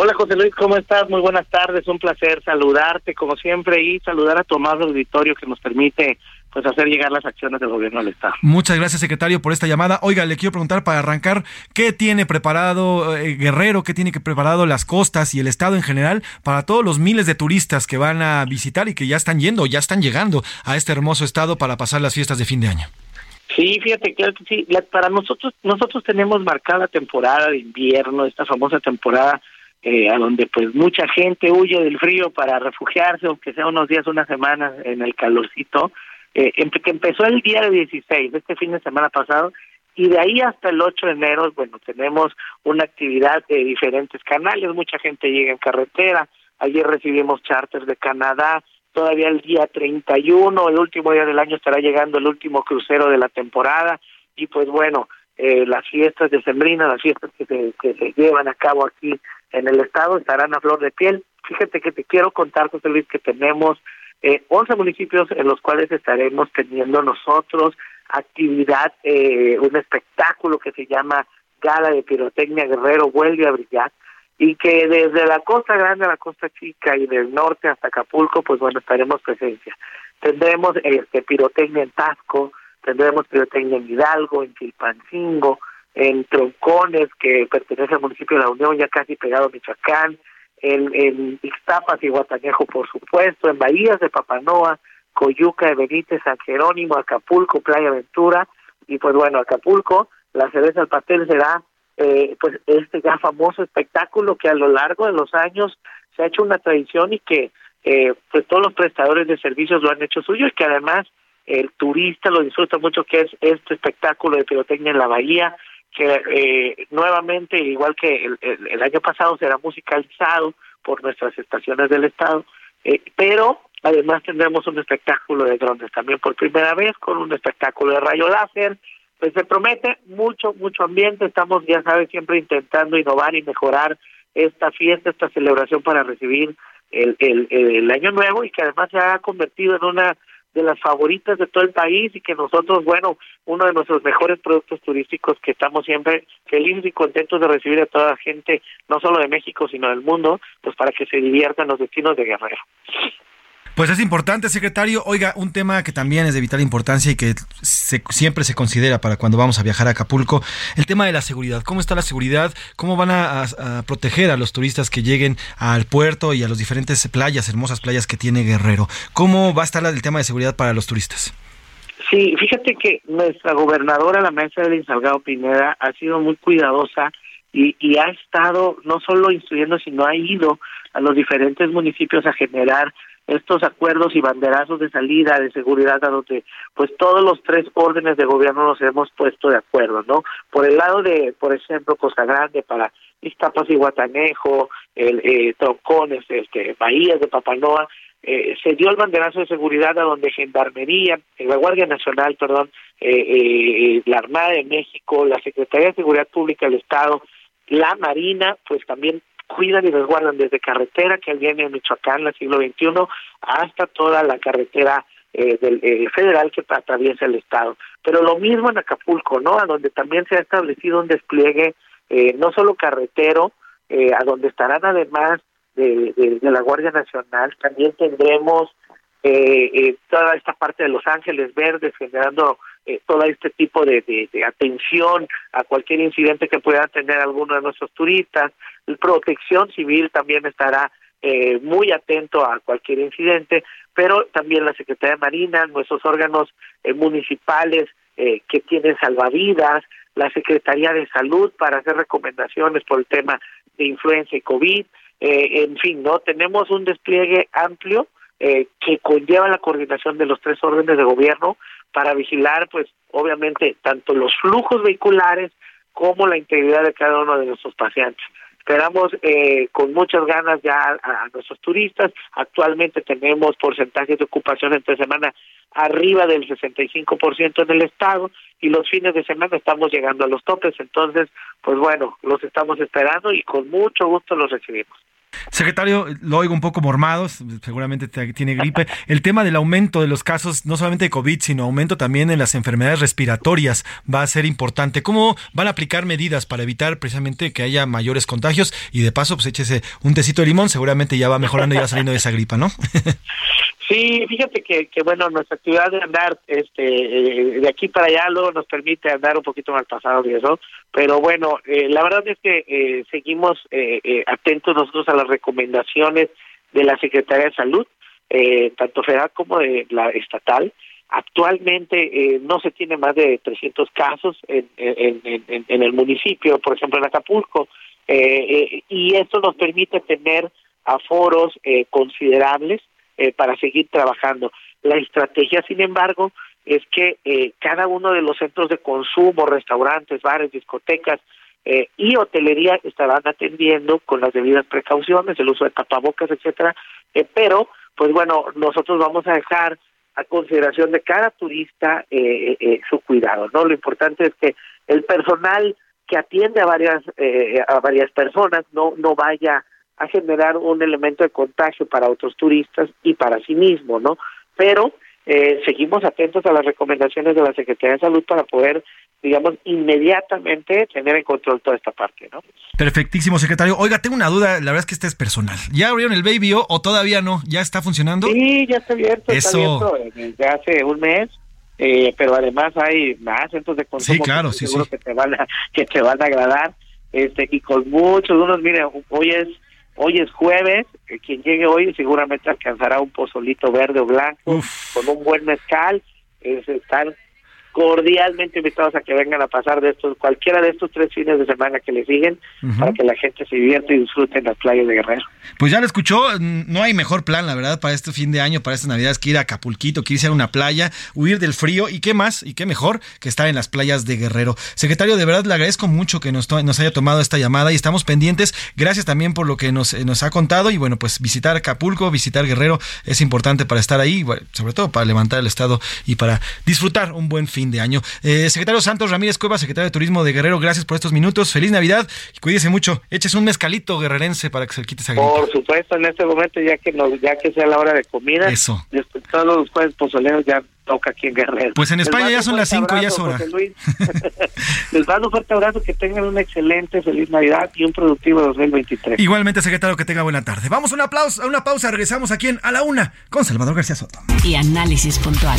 Hola José Luis, ¿cómo estás? Muy buenas tardes, un placer saludarte como siempre y saludar a tu amable auditorio que nos permite pues hacer llegar las acciones del gobierno del Estado. Muchas gracias, secretario, por esta llamada. Oiga, le quiero preguntar para arrancar, ¿qué tiene preparado eh, Guerrero, qué tiene que preparado las costas y el Estado en general para todos los miles de turistas que van a visitar y que ya están yendo, ya están llegando a este hermoso estado para pasar las fiestas de fin de año? Sí, fíjate, claro que sí. para nosotros, nosotros tenemos marcada temporada de invierno, esta famosa temporada eh, a donde pues mucha gente huye del frío para refugiarse, aunque sea unos días, unas semanas en el calorcito, eh, que empezó el día 16, este fin de semana pasado, y de ahí hasta el 8 de enero, bueno, tenemos una actividad de diferentes canales, mucha gente llega en carretera, ayer recibimos charters de Canadá, todavía el día 31, el último día del año estará llegando el último crucero de la temporada, y pues bueno, eh, las fiestas de Sembrina, las fiestas que se llevan a cabo aquí en el estado estarán a flor de piel. Fíjate que te quiero contar, José Luis, que tenemos eh, 11 municipios en los cuales estaremos teniendo nosotros actividad, eh, un espectáculo que se llama Gala de Pirotecnia Guerrero vuelve a brillar y que desde la costa grande a la costa chica y del norte hasta Acapulco, pues bueno, estaremos presencia. Tendremos este pirotecnia en Tasco, tendremos pirotecnia en Hidalgo, en Chilpancingo, en Troncones, que pertenece al municipio de La Unión, ya casi pegado a Michoacán, en, en Ixtapas y Guatanejo, por supuesto, en Bahías de Papanoa, Coyuca de Benítez, San Jerónimo, Acapulco, Playa Aventura, y pues bueno, Acapulco, la cereza del pastel será eh, pues este ya famoso espectáculo que a lo largo de los años se ha hecho una tradición y que eh, pues todos los prestadores de servicios lo han hecho suyo y que además el turista lo disfruta mucho que es este espectáculo de pirotecnia en la bahía que eh, nuevamente, igual que el, año pasado, será musicalizado por nuestras estaciones del Estado, eh, pero además tendremos un espectáculo de drones también por primera vez, con un espectáculo de rayo láser, pues se promete mucho, mucho ambiente, estamos, ya sabes, siempre intentando innovar y mejorar esta fiesta, esta celebración para recibir el, el, el año nuevo y que además se ha convertido en una de las favoritas de todo el país y que nosotros, bueno, uno de nuestros mejores productos turísticos que estamos siempre felices y contentos de recibir a toda la gente, no solo de México, sino del mundo, pues para que se diviertan los destinos de Guerrero. Pues es importante, secretario. Oiga, un tema que también es de vital importancia y que siempre se considera para cuando vamos a viajar a Acapulco, el tema de la seguridad. ¿Cómo está la seguridad? ¿Cómo van a, proteger a los turistas que lleguen al puerto y a las diferentes playas, hermosas playas que tiene Guerrero? ¿Cómo va a estar el tema de seguridad para los turistas? Sí, fíjate que nuestra gobernadora, la maestra de Salgado Pineda, ha sido muy cuidadosa y, y ha estado no solo instruyendo, sino ha ido a los diferentes municipios a generar estos acuerdos y banderazos de salida de seguridad a donde pues todos los tres órdenes de gobierno nos hemos puesto de acuerdo, ¿no? Por el lado de, por ejemplo, Costa Grande para Iztapas y Guatanejo, el, eh, Troncones, este, Bahías de Papanoa, eh, se dio el banderazo de seguridad a donde Gendarmería, la Guardia Nacional, perdón, eh, eh, la Armada de México, la Secretaría de Seguridad Pública del Estado, la Marina, pues también cuidan y resguardan desde carretera que viene en Michoacán, el siglo XXI, hasta toda la carretera eh, del eh, federal que atraviesa el estado. Pero lo mismo en Acapulco, ¿no? A donde también se ha establecido un despliegue eh, no solo carretero, a donde estarán además de, de, la Guardia Nacional, también tendremos toda esta parte de Los Ángeles Verdes generando todo este tipo de, de, atención a cualquier incidente que pueda tener alguno de nuestros turistas, Protección Civil también estará eh, muy atento a cualquier incidente, pero también la Secretaría de Marina, nuestros órganos eh, municipales eh, que tienen salvavidas, la Secretaría de Salud para hacer recomendaciones por el tema de influenza y COVID, en fin, no tenemos un despliegue amplio que conlleva la coordinación de los tres órdenes de gobierno para vigilar, pues, obviamente, tanto los flujos vehiculares como la integridad de cada uno de nuestros pacientes Esperamos eh, con muchas ganas ya a, nuestros turistas. Actualmente tenemos porcentajes de ocupación entre semana arriba del 65% en el estado y los fines de semana estamos llegando a los topes. Entonces, pues bueno, los estamos esperando y con mucho gusto los recibimos. Secretario, lo oigo un poco mormado, seguramente tiene gripe. El tema del aumento de los casos, no solamente de COVID, sino aumento también en las enfermedades respiratorias, va a ser importante. ¿Cómo van a aplicar medidas para evitar precisamente que haya mayores contagios? Y de paso, pues échese un tecito de limón, seguramente ya va mejorando y ya saliendo de esa gripa, ¿no? Sí, fíjate que, que bueno, nuestra actividad de andar este, eh, de aquí para allá luego nos permite andar un poquito más pasado y pero bueno, eh, la verdad es que eh, seguimos atentos nosotros a las recomendaciones de la Secretaría de Salud, tanto federal como de la estatal. Actualmente no se tiene más de 300 casos en, en, en, en el municipio, por ejemplo en Acapulco, y esto nos permite tener aforos considerables eh, para seguir trabajando. La estrategia, sin embargo, es que eh, cada uno de los centros de consumo, restaurantes, bares, discotecas eh, y hotelería estarán atendiendo con las debidas precauciones, el uso de tapabocas, etcétera. pero, pues bueno, nosotros vamos a dejar a consideración de cada turista su cuidado, ¿no? Lo importante es que el personal que atiende a varias a varias personas no no vaya a generar un elemento de contagio para otros turistas y para sí mismo, ¿no? Pero eh, seguimos atentos a las recomendaciones de la Secretaría de Salud para poder, digamos, inmediatamente tener en control toda esta parte, ¿no? Perfectísimo, secretario. Oiga, tengo una duda, la verdad es que esta es personal. ¿Ya abrieron el Baby o, o todavía no? ¿Ya está funcionando? Sí, ya está abierto, Eso. está abierto desde hace un mes. Eh, pero además hay más centros de consumo sí, claro, sí, seguro que te van a que te van a agradar este y con muchos unos mire hoy es Hoy es jueves, quien llegue hoy seguramente alcanzará un pozolito verde o blanco con un buen mezcal. Es estar cordialmente invitados a que vengan a pasar de estos cualquiera de estos tres fines de semana que le siguen para que la gente se divierta y disfrute en las playas de Guerrero. Pues ya lo escuchó, no hay mejor plan, la verdad, para este fin de año, para estas navidades, que ir a Acapulquito, que irse a una playa, huir del frío y qué más y qué mejor que estar en las playas de Guerrero. Secretario, de verdad le agradezco mucho que nos, nos haya tomado esta llamada y estamos pendientes. Gracias también por lo que nos, eh, nos ha contado y bueno, pues visitar Acapulco, visitar Guerrero es importante para estar ahí, sobre todo para levantar el estado y para disfrutar un buen fin de año. Eh, secretario Santos Ramírez Cueva, secretario de Turismo de Guerrero, gracias por estos minutos. Feliz Navidad y cuídese mucho. Échese un mezcalito guerrerense para que se quite esa gripa. Por supuesto, en este momento, ya que nos, ya que sea la hora de comida. Eso. todos los jueves pozoleros ya toca aquí en Guerrero. Pues en España ya son las 5 y ya es hora. Les mando un fuerte abrazo, que tengan una excelente, feliz Navidad y un productivo 2023. Igualmente, secretario, que tenga buena tarde. Vamos a una, pausa, a una pausa, regresamos aquí en A la Una con Salvador García Soto. Y análisis puntual.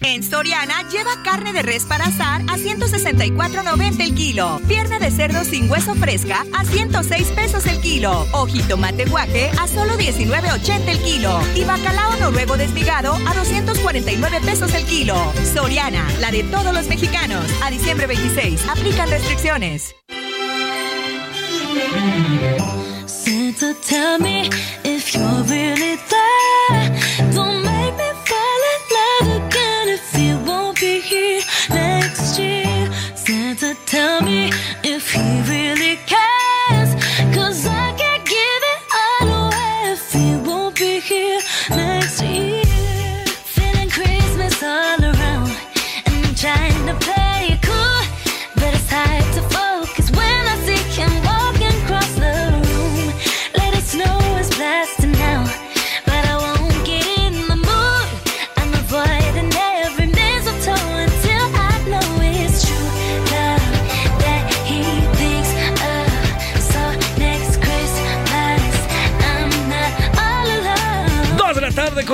En Soriana lleva carne de res para asar a 164.90 el kilo. Pierna de cerdo sin hueso fresca a 106 pesos el kilo. Ojito mate guaje a solo 19.80 el kilo. Y bacalao noruego desmigado a 249 pesos el kilo. Soriana, la de todos los mexicanos. A diciembre 26, aplican restricciones.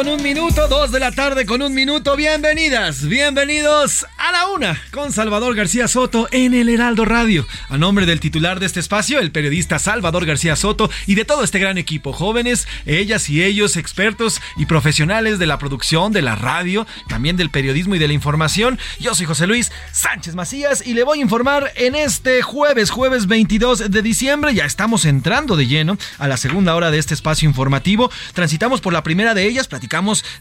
Con un minuto, dos de la tarde con un minuto. Bienvenidas, bienvenidos a la una con Salvador García Soto en el Heraldo Radio. A nombre del titular de este espacio, el periodista Salvador García Soto y de todo este gran equipo, jóvenes, ellas y ellos, expertos y profesionales de la producción, de la radio, también del periodismo y de la información. Yo soy José Luis Sánchez Macías y le voy a informar en este jueves, jueves 22 de diciembre. Ya estamos entrando de lleno a la segunda hora de este espacio informativo. Transitamos por la primera de ellas, platicamos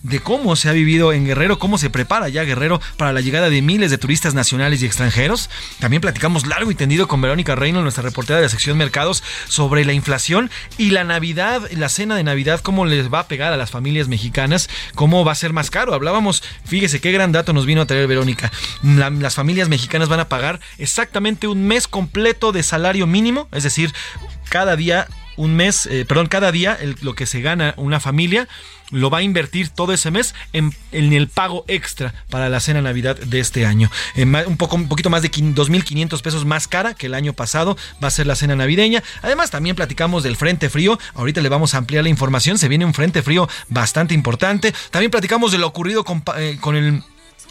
de cómo se ha vivido en Guerrero, cómo se prepara ya Guerrero para la llegada de miles de turistas nacionales y extranjeros. También platicamos largo y tendido con Verónica Reino, nuestra reportera de la sección Mercados, sobre la inflación y la Navidad, la cena de Navidad, cómo les va a pegar a las familias mexicanas, cómo va a ser más caro. Hablábamos, fíjese qué gran dato nos vino a traer Verónica. las familias mexicanas van a pagar exactamente un mes completo de salario mínimo, es decir, cada día un mes, eh, perdón, cada día lo que se gana una familia lo va a invertir todo ese mes en, el pago extra para la cena Navidad de este año. un, poco, un poquito más de 2.500 pesos más cara que el año pasado va a ser la cena navideña. Además, también platicamos del Frente Frío. Ahorita le vamos a ampliar la información. Se viene un Frente Frío bastante importante. También platicamos de lo ocurrido con, eh, con el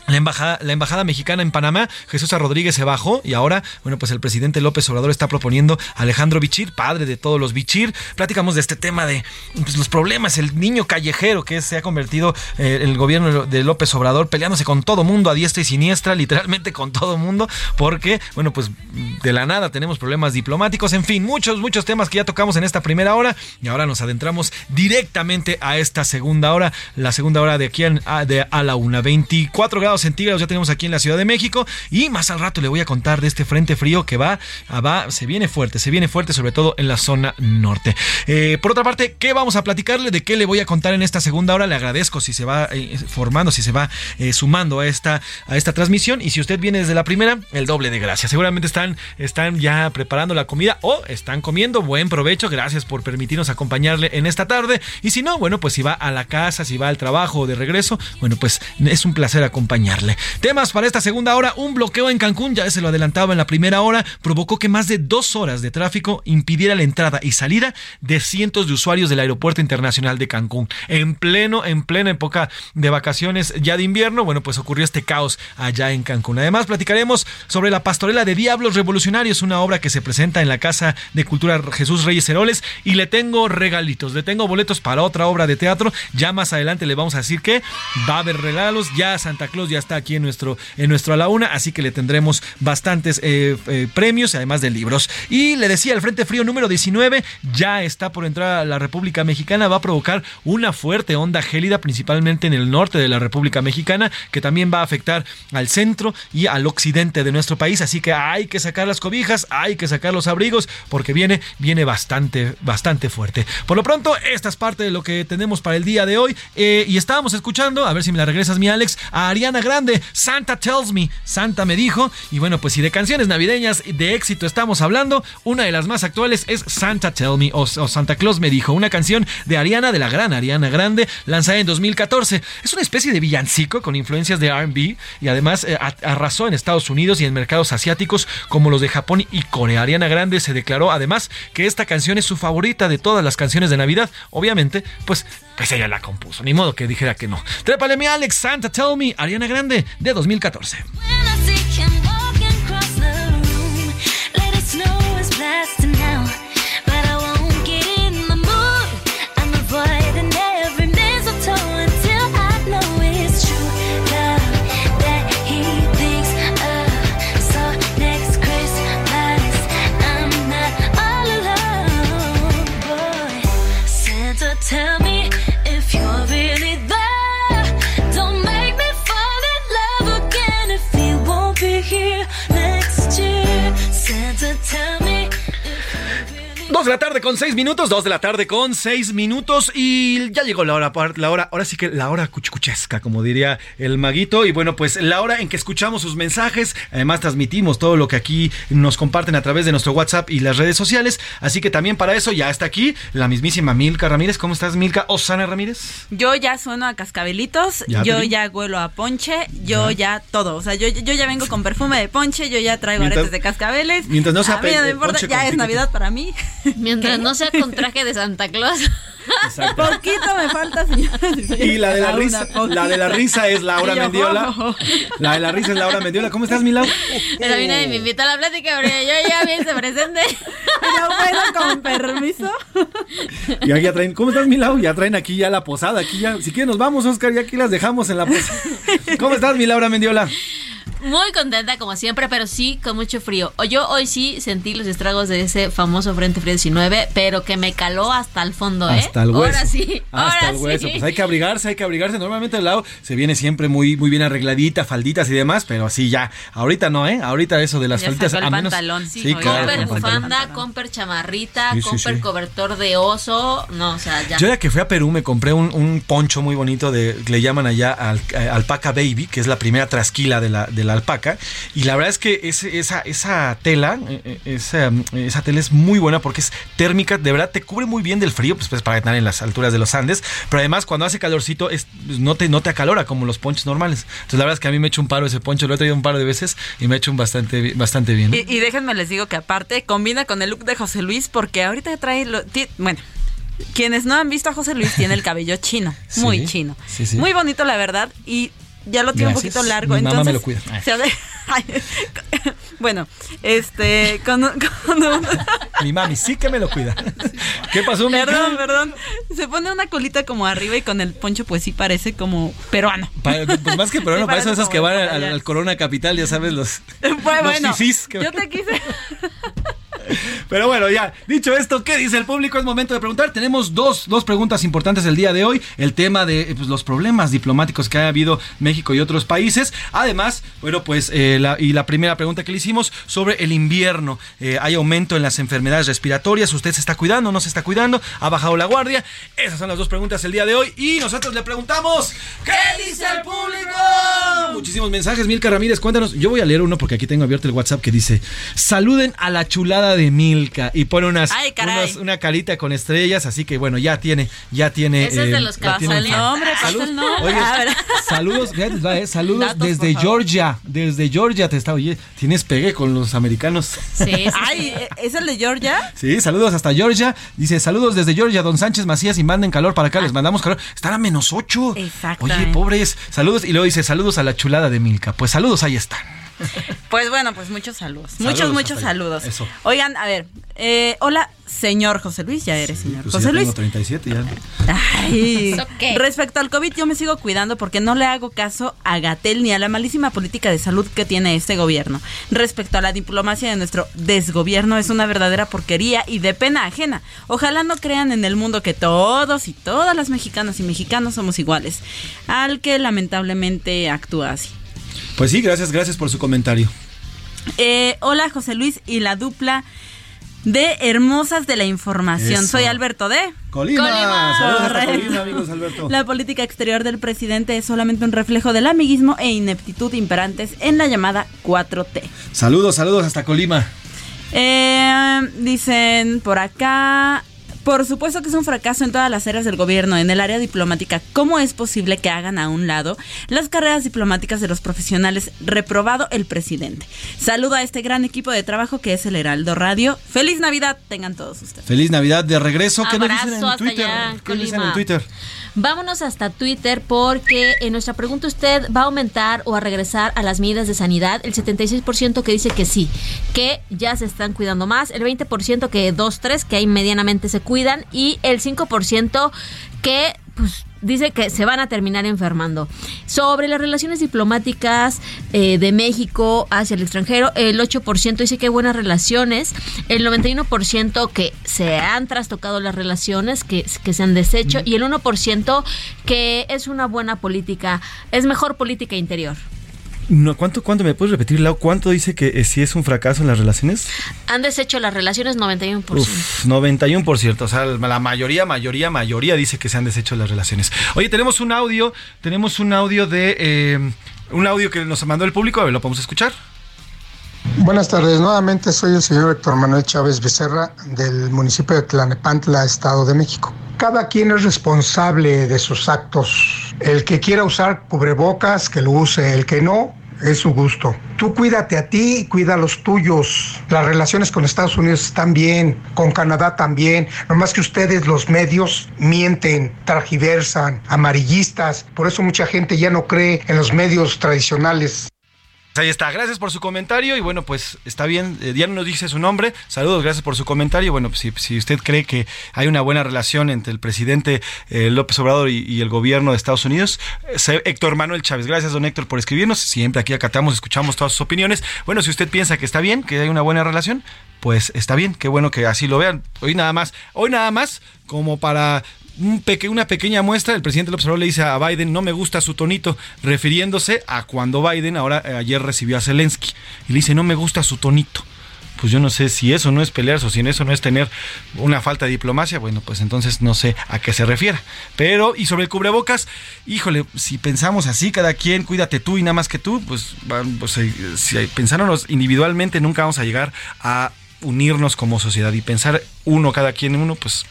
la embajada, la embajada, mexicana en Panamá, Jesús Rodríguez se bajó y ahora, bueno, pues el presidente López Obrador está proponiendo a Alejandro Bichir, padre de todos los Bichir. Platicamos de este tema de pues, los problemas, el niño callejero que se ha convertido eh, el gobierno de López Obrador peleándose con todo mundo a diestra y siniestra, literalmente con todo mundo, porque, bueno, pues de la nada tenemos problemas diplomáticos, en fin, muchos, muchos temas que ya tocamos en esta primera hora y ahora nos adentramos directamente a esta segunda hora, la segunda hora de aquí a, de, a la una, 24 grados centígrados ya tenemos aquí en la Ciudad de México y más al rato le voy a contar de este frente frío que va, va se viene fuerte, se viene fuerte sobre todo en la zona norte. Eh, por otra parte, ¿qué vamos a platicarle? ¿De qué le voy a contar en esta segunda hora? Le agradezco si se va eh, formando, si se va eh, sumando a esta, a esta transmisión y si usted viene desde la primera, el doble de gracias. Seguramente están, están ya preparando la comida o están comiendo. Buen provecho, gracias por permitirnos acompañarle en esta tarde. Y si no, bueno, pues si va a la casa, si va al trabajo o de regreso, bueno, pues es un placer Temas para esta segunda hora, un bloqueo en Cancún, ya se lo adelantaba en la primera hora, provocó que más de dos horas de tráfico impidiera la entrada y salida de cientos de usuarios del Aeropuerto Internacional de Cancún. En pleno, en plena época de vacaciones ya de invierno, bueno, pues ocurrió este caos allá en Cancún. Además, platicaremos sobre la pastorela de Diablos Revolucionarios, una obra que se presenta en la Casa de Cultura Jesús Reyes Heroles, y le tengo regalitos, le tengo boletos para otra obra de teatro. Ya más adelante le vamos a decir que va a haber regalos, ya Santa Claus ya está aquí en nuestro, en nuestro a la una, así que le tendremos bastantes eh, eh, premios, además de libros. Y le decía, el Frente Frío número 19 ya está por entrar a la República Mexicana, va a provocar una fuerte onda gélida, principalmente en el norte de la República Mexicana, que también va a afectar al centro y al occidente de nuestro país, así que hay que sacar las cobijas, hay que sacar los abrigos, porque viene, viene bastante, bastante fuerte. Por lo pronto, esta es parte de lo que tenemos para el día de hoy, eh, y estábamos escuchando, a ver si me la regresas mi Alex, a Ariana Grande, Santa Tells Me, Santa me dijo. Y bueno, pues si de canciones navideñas de éxito estamos hablando, una de las más actuales es Santa Tell Me o, Santa Claus me dijo, una canción de Ariana, de la gran Ariana Grande, lanzada en 2014. Es una especie de villancico con influencias de RB y además eh, arrasó en Estados Unidos y en mercados asiáticos como los de Japón y Corea. Ariana Grande se declaró además que esta canción es su favorita de todas las canciones de Navidad. Obviamente, pues, pues ella la compuso, ni modo que dijera que no. Trépale mi Alex, Santa Tell Me, Ariana Grande de 2014. time Dos de la tarde con seis minutos, dos de la tarde con seis minutos y ya llegó la hora, la hora, ahora sí que la hora cuchucuchesca, como diría el maguito. Y bueno, pues la hora en que escuchamos sus mensajes, además transmitimos todo lo que aquí nos comparten a través de nuestro WhatsApp y las redes sociales. Así que también para eso ya está aquí la mismísima Milka Ramírez. ¿Cómo estás, Milka? Osana Ramírez. Yo ya sueno a cascabelitos, yo ya huelo a ponche, yo ya todo. O sea, yo, yo ya vengo con perfume de ponche, yo ya traigo aretes de cascabeles. Mientras no sea a mí no me importa, ya es Navidad para mí. Mientras no sea con traje de Santa Claus. Poquito me falta, señores. Y la de la, risa, la de la risa es Laura Mendiola. La de la risa es Laura Mendiola. ¿Cómo estás, Milau? Pero a mí nadie me invita a la plática, pero yo ya bien se presente. Pero bueno, con permiso. Y aquí ya traen, ¿cómo estás, Milau? Ya traen aquí ya la posada. Aquí ya, si quieren nos vamos, Oscar, ya aquí las dejamos en la posada. ¿Cómo estás, mi Laura Mendiola? Muy contenta como siempre, pero sí con mucho frío. Yo hoy sí sentí los estragos de ese famoso Frente Frío 19, pero que me caló hasta el fondo, ¿eh? Hasta el hueso. Ahora sí. Hasta el hueso. Pues hay que abrigarse, hay que abrigarse. Normalmente el lado se viene siempre muy, muy bien arregladita, falditas y demás, pero así ya. Ahorita no, ¿eh? Ahorita eso de las falditas. El pantalón. Sí, sí Comper bufanda, comper chamarrita, comper cobertor de oso. No, o sea, ya. Yo ya que fui a Perú me compré un, poncho muy bonito de, le llaman allá al, eh, alpaca baby, que es la primera trasquila de la, de la alpaca y la verdad es que esa, esa tela, eh, eh, esa, esa tela es muy buena porque es térmica, de verdad te cubre muy bien del frío, pues, pues para estar en las alturas de los Andes, pero además cuando hace calorcito es, pues, no, te, no te acalora como los ponchos normales. Entonces la verdad es que a mí me he hecho un paro ese poncho, lo he traído un par de veces y me ha hecho un bastante, bastante bien. Y, déjenme les digo que aparte combina con el look de José Luis porque ahorita trae, lo, bueno, quienes no han visto a José Luis tiene el cabello chino, muy chino. Muy bonito la verdad y ya lo tiene un poquito largo. Mi mamá me lo cuida. bueno, este, con, Mi mami sí que me lo cuida. ¿Qué pasó? Perdón, perdón. Se pone una colita como arriba y con el poncho pues sí parece como peruano. pues más que peruano, parece esos que van al, Corona Capital, ya sabes, los, pues, bueno, yo te quise... Pero bueno, ya, dicho esto, ¿qué dice el público? Es momento de preguntar. Tenemos dos, dos preguntas importantes el día de hoy. El tema de eh, pues, los problemas diplomáticos que ha habido México y otros países. Además, bueno, pues, eh, y la primera pregunta que le hicimos sobre el invierno. Eh, hay aumento en las enfermedades respiratorias. ¿Usted se está cuidando? ¿No se está cuidando? ¿Ha bajado la guardia? Esas son las dos preguntas el día de hoy. Y nosotros le preguntamos, ¿qué dice el público? Muchísimos mensajes. Milka Ramírez, cuéntanos. Yo voy a leer uno porque aquí tengo abierto el WhatsApp que dice, saluden a la chulada de Milka y pone unas, una carita con estrellas, así que bueno, ya tiene, ya tiene. Ese es de eh, los que el nombre, oye, saludos, eh, saludos desde Georgia, desde Georgia te está, oye, tienes pegue con los americanos. Sí, Ay, ¿es el de Georgia? Sí, saludos hasta Georgia. Dice, saludos desde Georgia, don Sánchez Macías, y manden calor para acá, les ah. mandamos calor. Están a menos ocho. Exacto. Oye, pobres, saludos. Y luego dice, saludos a la chulada de Milka. Pues saludos, ahí están. Pues bueno, pues muchos saludos. muchos, muchos saludos. Oigan, a ver, eh, hola, señor José Luis, ya eres señor pues José Luis. 37 ya. Ay, respecto al COVID, yo me sigo cuidando porque no le hago caso a Gatel ni a la malísima política de salud que tiene este gobierno. Respecto a la diplomacia de nuestro desgobierno, es una verdadera porquería y de pena ajena. Ojalá no crean en el mundo que todos y todas las mexicanas y mexicanos somos iguales, al que lamentablemente actúa así. Pues sí, gracias, gracias por su comentario. Eh, hola José Luis y la dupla de Hermosas de la Información. Soy Alberto de Colima. Colima. Saludos Colima, amigos Alberto. La política exterior del presidente es solamente un reflejo del amiguismo e ineptitud imperantes en la llamada 4T. Saludos, saludos hasta Colima. Eh, dicen por acá, por supuesto que es un fracaso en todas las áreas del gobierno, en el área diplomática. ¿Cómo es posible que hagan a un lado las carreras diplomáticas de los profesionales? Reprobado el presidente. Saludo a este gran equipo de trabajo que es el Heraldo Radio. Feliz Navidad tengan todos ustedes. Feliz Navidad de regreso. ¿Qué nos dicen en Twitter? ¿Qué dicen en Twitter? Vámonos hasta Twitter porque en nuestra pregunta usted va a aumentar o a regresar a las medidas de sanidad. El 76% que dice que sí, que ya se están cuidando más. El 20% que dos, tres, que ahí medianamente se cuidan. Y el 5% que pues dice que se van a terminar enfermando. Sobre las relaciones diplomáticas eh, de México hacia el extranjero, el 8% dice que hay buenas relaciones, el 91% que se han trastocado las relaciones, que, que se han deshecho, y el 1% que es una buena política, es mejor política interior. No, ¿cuánto, ¿Cuánto me puedes repetir, Lau? ¿Cuánto dice que eh, si es un fracaso en las relaciones? Han deshecho las relaciones 91%. Uf, 91%. O sea, la mayoría, mayoría, mayoría dice que se han deshecho las relaciones. Oye, tenemos un audio, tenemos un audio de... Eh, un audio que nos mandó el público, a ver, lo podemos escuchar. Buenas tardes, nuevamente soy el señor Héctor Manuel Chávez Becerra del municipio de Tlanepantla, Estado de México. Cada quien es responsable de sus actos. El que quiera usar cubrebocas, que lo use, el que no, es su gusto. Tú cuídate a ti y cuida a los tuyos. Las relaciones con Estados Unidos están bien, con Canadá también. Nomás que ustedes, los medios, mienten, targiversan, amarillistas. Por eso mucha gente ya no cree en los medios tradicionales. Ahí está, gracias por su comentario y bueno, pues está bien, eh, ya no nos dice su nombre, saludos, gracias por su comentario, bueno, pues si, si usted cree que hay una buena relación entre el presidente eh, López Obrador y, el gobierno de Estados Unidos, eh, Héctor Manuel Chávez, gracias don Héctor por escribirnos, siempre aquí acatamos, escuchamos todas sus opiniones, bueno, si usted piensa que está bien, que hay una buena relación, pues está bien, qué bueno que así lo vean, hoy nada más, hoy nada más como para una pequeña muestra, el presidente López Obrador le dice a Biden, no me gusta su tonito, refiriéndose a cuando Biden ahora eh, ayer recibió a Zelensky. Y le dice, no me gusta su tonito. Pues yo no sé si eso no es pelearse o si eso no es tener una falta de diplomacia, bueno, pues entonces no sé a qué se refiere. Pero, y sobre el cubrebocas, híjole, si pensamos así, cada quien, cuídate tú y nada más que tú, pues, pues eh, si pensándonos individualmente, nunca vamos a llegar a unirnos como sociedad y pensar uno, cada quien en uno, pues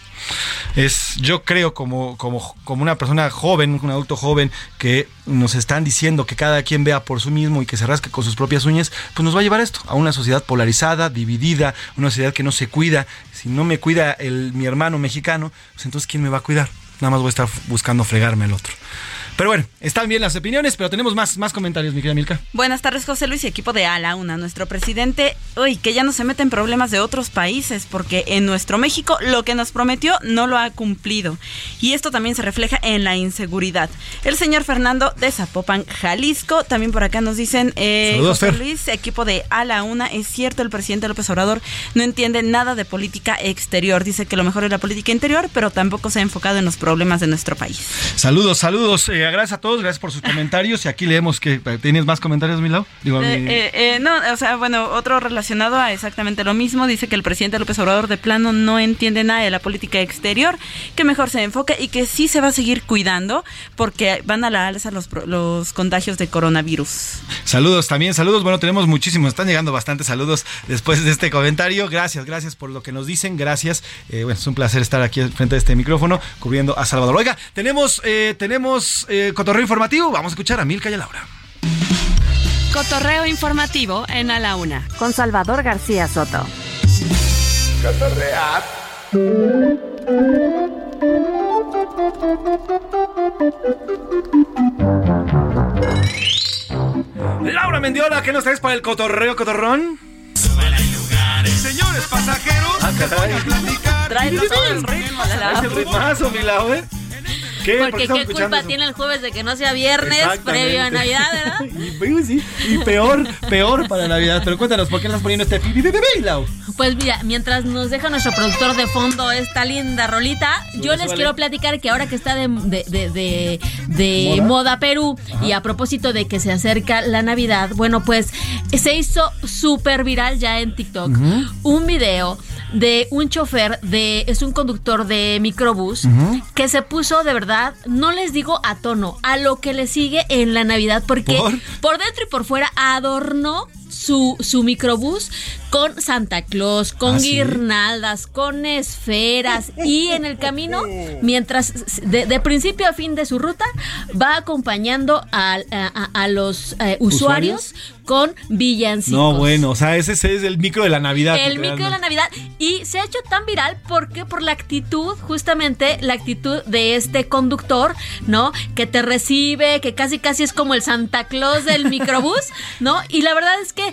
es yo creo como, como, como una persona joven, un adulto joven que nos están diciendo que cada quien vea por sí mismo y que se rasque con sus propias uñas, pues nos va a llevar esto, a una sociedad polarizada, dividida, una sociedad que no se cuida. Si no me cuida el, mi hermano mexicano, pues entonces ¿quién me va a cuidar? Nada más voy a estar buscando fregarme al otro. Pero bueno, están bien las opiniones, pero tenemos más, más comentarios, mi querida Milka. Buenas tardes, José Luis y equipo de Ala Una. Nuestro presidente, uy, que ya no se mete en problemas de otros países, porque en nuestro México lo que nos prometió no lo ha cumplido. Y esto también se refleja en la inseguridad. El señor Fernando de Zapopan, Jalisco, también por acá nos dicen, eh, Saludos, José Fer. Luis, equipo de Ala Una, es cierto, el presidente López Obrador no entiende nada de política exterior. Dice que lo mejor es la política interior, pero tampoco se ha enfocado en los problemas de nuestro país. Saludos, saludos. eh, gracias a todos, gracias por sus comentarios. Y aquí leemos que tienes más comentarios, Milao. Digo, Eh, mi- eh, eh, no, o sea, bueno, otro relacionado a exactamente lo mismo. Dice que el presidente López Obrador de plano no entiende nada de la política exterior, que mejor se enfoque y que sí se va a seguir cuidando porque van a la alza los, los contagios de coronavirus. Saludos también, saludos. Bueno, tenemos muchísimos, están llegando bastantes saludos después de este comentario. Gracias, gracias por lo que nos dicen, gracias. Eh, bueno, es un placer estar aquí frente a este micrófono cubriendo a Salvador. Oiga, tenemos, eh, tenemos eh, cotorreo informativo. Vamos a escuchar a Milka y a Laura. Cotorreo informativo en A la Una con Salvador García Soto. Laura Mendiola, ¿qué nos traes para el cotorreo, cotorrón? Señores pasajeros, Ah, caray. Trae todo el ritmo, Es el ritmazo, mi Lau, ¿eh? ¿Qué? ¿Por Porque qué culpa eso? tiene el jueves de que no sea viernes previo a Navidad, ¿verdad? y, sí, y peor, peor para Navidad. Pero cuéntanos, ¿por qué estás poniendo este pi, pi, pi, pi, pi, Lau? Pues mira, mientras nos deja nuestro productor de fondo esta linda rolita, yo les quiero platicar que ahora que está de, de, de, de- de ¿Moda? moda Perú y a propósito de que se acerca la Navidad, bueno, pues se hizo súper viral ya en TikTok un video de un chofer de, es un conductor de microbús que se puso de verdad, no les digo a tono, a lo que le sigue en la Navidad, porque ¿Por? por dentro y por fuera adornó su, su microbús con Santa Claus, con ¿Ah, sí? guirnaldas, con esferas y en el camino, mientras de, de principio a fin de su ruta, va acompañando al- a, a- a los eh, usuarios, con villancicos. No, bueno, o sea, ese, ese es el micro de la Navidad. El micro de la Navidad. Y se ha hecho tan viral porque por la actitud, justamente la actitud de este conductor, ¿no? Que te recibe, que casi casi es como el Santa Claus del microbús, ¿no? Y la verdad es que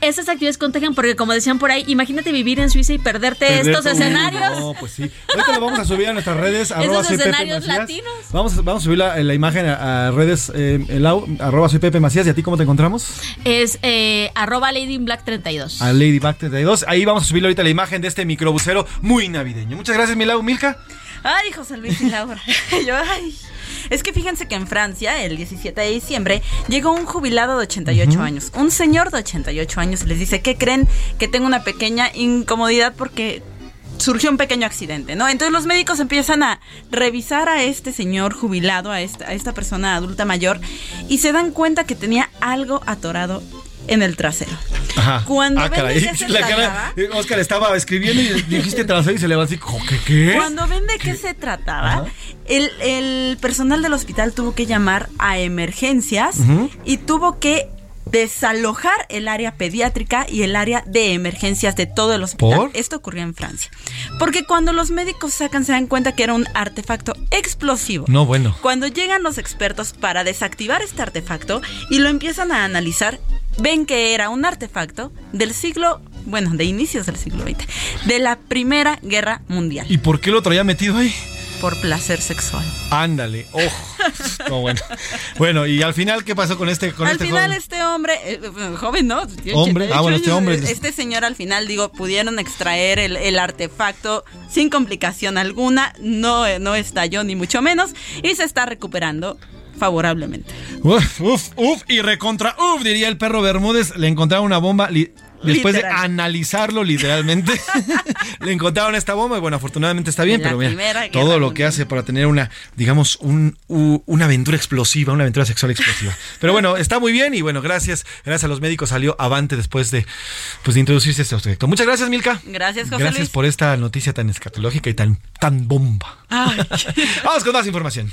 esas actividades contagian porque como decían por ahí, imagínate vivir en Suiza y perderte Perder estos escenarios. No, pues sí. Ahorita lo vamos a subir a nuestras redes. arroba Pepe escenarios latinos. Vamos, a- vamos a subir la, la imagen a, a redes, eh, el arroba soy Pepe Macías. ¿Y a ti cómo te encontramos? Es eh, arroba Lady in Black 32. A Ladybug 32. Ahí vamos a subir ahorita la imagen de este microbusero muy navideño. Muchas gracias, Milau. Milka. Ay, José Luis y Laura. Yo, ay. Es que fíjense que en Francia, el 17 de diciembre, llegó un jubilado de 88 Ujú. años. Un señor de 88 años les dice, ¿qué creen? Que tengo una pequeña incomodidad porque surgió un pequeño accidente, ¿no? Entonces los médicos empiezan a revisar a este señor jubilado, a esta, a esta persona adulta mayor, y se dan cuenta que tenía algo atorado en el trasero. Ajá. Cuando ah, ven caray. de qué se La trataba. eh, Oscar estaba escribiendo y dijiste trasero y se le va así, ¿qué? ¿Qué? Cuando ven de qué se trataba, el, el personal del hospital tuvo que llamar a emergencias y tuvo que desalojar el área pediátrica y el área de emergencias de todo el hospital. Esto ocurrió en Francia. Porque cuando los médicos sacan se dan cuenta que era un artefacto explosivo. No, bueno. Cuando llegan los expertos para desactivar este artefacto y lo empiezan a analizar, ven que era un artefacto del siglo, bueno, de inicios del siglo XX, de la Primera Guerra Mundial. ¿Y por qué lo traía metido ahí? por placer sexual. Ándale, ojo. No, bueno. Bueno, y al final, ¿qué pasó con este con Al este final, joven? este hombre, eh, joven, ¿no? Hombre, ah, bueno, este hombre. Este señor al final, digo, pudieron extraer el, el artefacto sin complicación alguna, no, eh, no estalló ni mucho menos, y se está recuperando favorablemente. Uf, uf, uf, y recontra, uf, diría el perro Bermúdez, le encontraron una bomba. Después de analizarlo literalmente, le encontraron esta bomba y bueno, afortunadamente está bien, la pero mira, todo lo que hace para tener una, digamos, un, u- una aventura explosiva, una aventura sexual explosiva. Pero bueno, está muy bien y bueno, gracias, gracias a los médicos salió avante después de, pues, de introducirse este proyecto. Muchas gracias, Milka. Gracias, José Gracias Luis. por esta noticia tan escatológica y tan, tan bomba. Vamos con más información.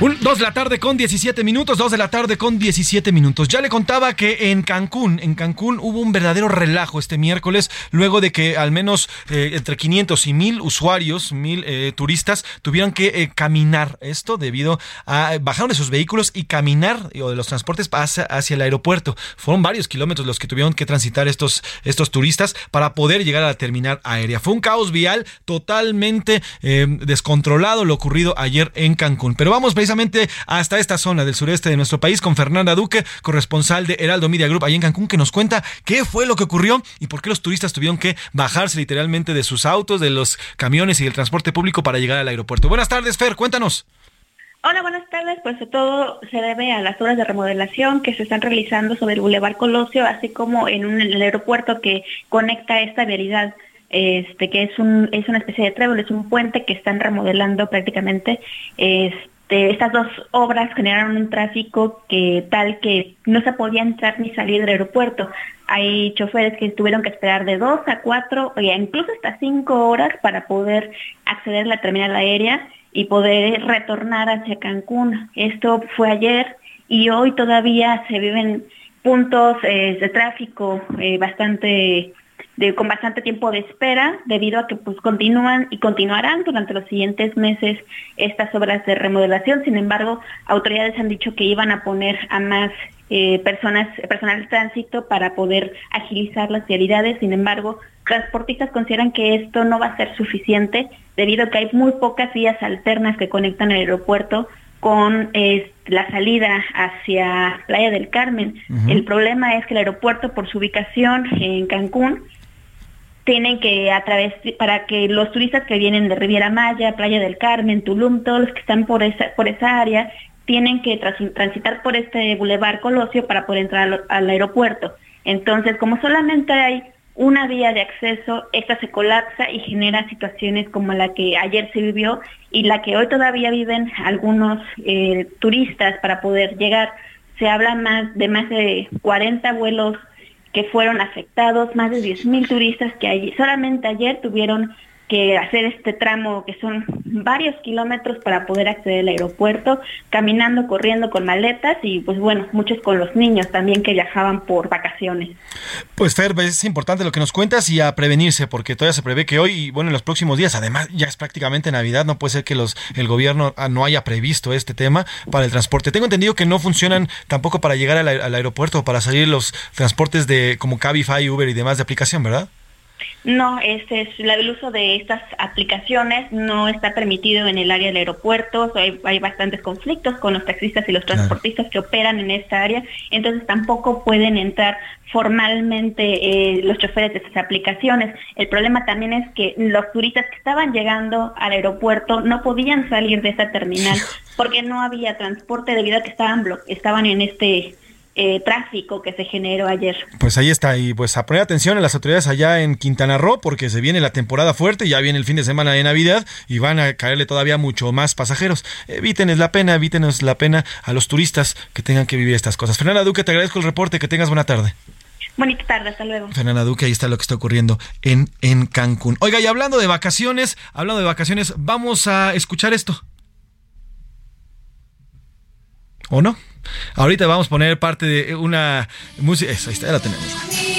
Dos de la tarde con 17 minutos, dos de la tarde con 17 minutos. Ya le contaba que en Cancún, en Cancún hubo un verdadero relajo este miércoles, luego de que al menos eh, entre 500 y 1000 usuarios, 1000 eh, turistas, tuvieron que eh, caminar esto debido a bajaron de sus vehículos y caminar o de los transportes hacia, hacia el aeropuerto. Fueron varios kilómetros los que tuvieron que transitar estos, estos turistas para poder llegar a la terminal aérea. Fue un caos vial totalmente eh, descontrolado lo ocurrido ayer en Cancún. Pero vamos precisamente hasta esta zona del sureste de nuestro país con Fernanda Duque, corresponsal de Heraldo Media Group allá en Cancún, que nos cuenta qué fue lo que ocurrió y por qué los turistas tuvieron que bajarse literalmente de sus autos, de los camiones y del transporte público para llegar al aeropuerto. Buenas tardes, Fer, cuéntanos. Hola, buenas tardes. Pues todo se debe a las obras de remodelación que se están realizando sobre el Boulevard Colosio, así como en, un, el aeropuerto que conecta esta vialidad, este, que es un, es una especie de trébol, es un puente que están remodelando prácticamente. Este, estas dos obras generaron un tráfico que tal que no se podía entrar ni salir del aeropuerto. Hay choferes que tuvieron que esperar de dos a cuatro, o incluso hasta cinco horas para poder acceder a la terminal aérea y poder retornar hacia Cancún. Esto fue ayer y hoy todavía se viven puntos eh, de tráfico eh, bastante de, con bastante tiempo de espera debido a que pues continúan y continuarán durante los siguientes meses estas obras de remodelación. Sin embargo, autoridades han dicho que iban a poner a más eh, personas, personal de tránsito para poder agilizar las vialidades. Sin embargo, transportistas consideran que esto no va a ser suficiente debido a que hay muy pocas vías alternas que conectan el aeropuerto con eh, la salida hacia Playa del Carmen. El problema es que el aeropuerto, por su ubicación en Cancún, tienen que a través para que los turistas que vienen de Riviera Maya, Playa del Carmen, Tulum, todos los que están por esa por esa área tienen que transitar por este bulevar Colosio para poder entrar al, al aeropuerto. Entonces, como solamente hay una vía de acceso, esta se colapsa y genera situaciones como la que ayer se vivió y la que hoy todavía viven algunos eh, turistas para poder llegar. Se habla más de más de 40 vuelos que fueron afectados, más de 10.000 turistas que allí, solamente ayer tuvieron que hacer este tramo que son varios kilómetros para poder acceder al aeropuerto, caminando, corriendo con maletas y pues bueno, muchos con los niños también que viajaban por vacaciones. Pues Fer, es importante lo que nos cuentas y a prevenirse, porque todavía se prevé que hoy y bueno, en los próximos días, además ya es prácticamente Navidad, no puede ser que los el gobierno ah, no haya previsto este tema para el transporte. Tengo entendido que no funcionan tampoco para llegar al, al aeropuerto o para salir los transportes de como Cabify, Uber y demás de aplicación, ¿verdad? No, este es el uso de estas aplicaciones no está permitido en el área del aeropuerto. Hay, hay bastantes conflictos con los taxistas y los transportistas que operan en esta área, entonces tampoco pueden entrar formalmente eh, los choferes de estas aplicaciones. El problema también es que los turistas que estaban llegando al aeropuerto no podían salir de esa terminal porque no había transporte debido a que estaban estaban en este eh, tráfico que se generó ayer. Pues ahí está, y pues a poner atención a las autoridades allá en Quintana Roo, porque se viene la temporada fuerte, ya viene el fin de semana de Navidad y van a caerle todavía mucho más pasajeros. Evítenes la pena, evítenos la pena a los turistas que tengan que vivir estas cosas. Fernanda Duque, te agradezco el reporte, que tengas buena tarde. Bonita tarde, hasta luego. Fernanda Duque, ahí está lo que está ocurriendo en, en Cancún. Oiga, y hablando de vacaciones, hablando de vacaciones, vamos a escuchar esto. ¿O no? Ahorita vamos a poner parte de una música. Eso, ahí está, ya la tenemos.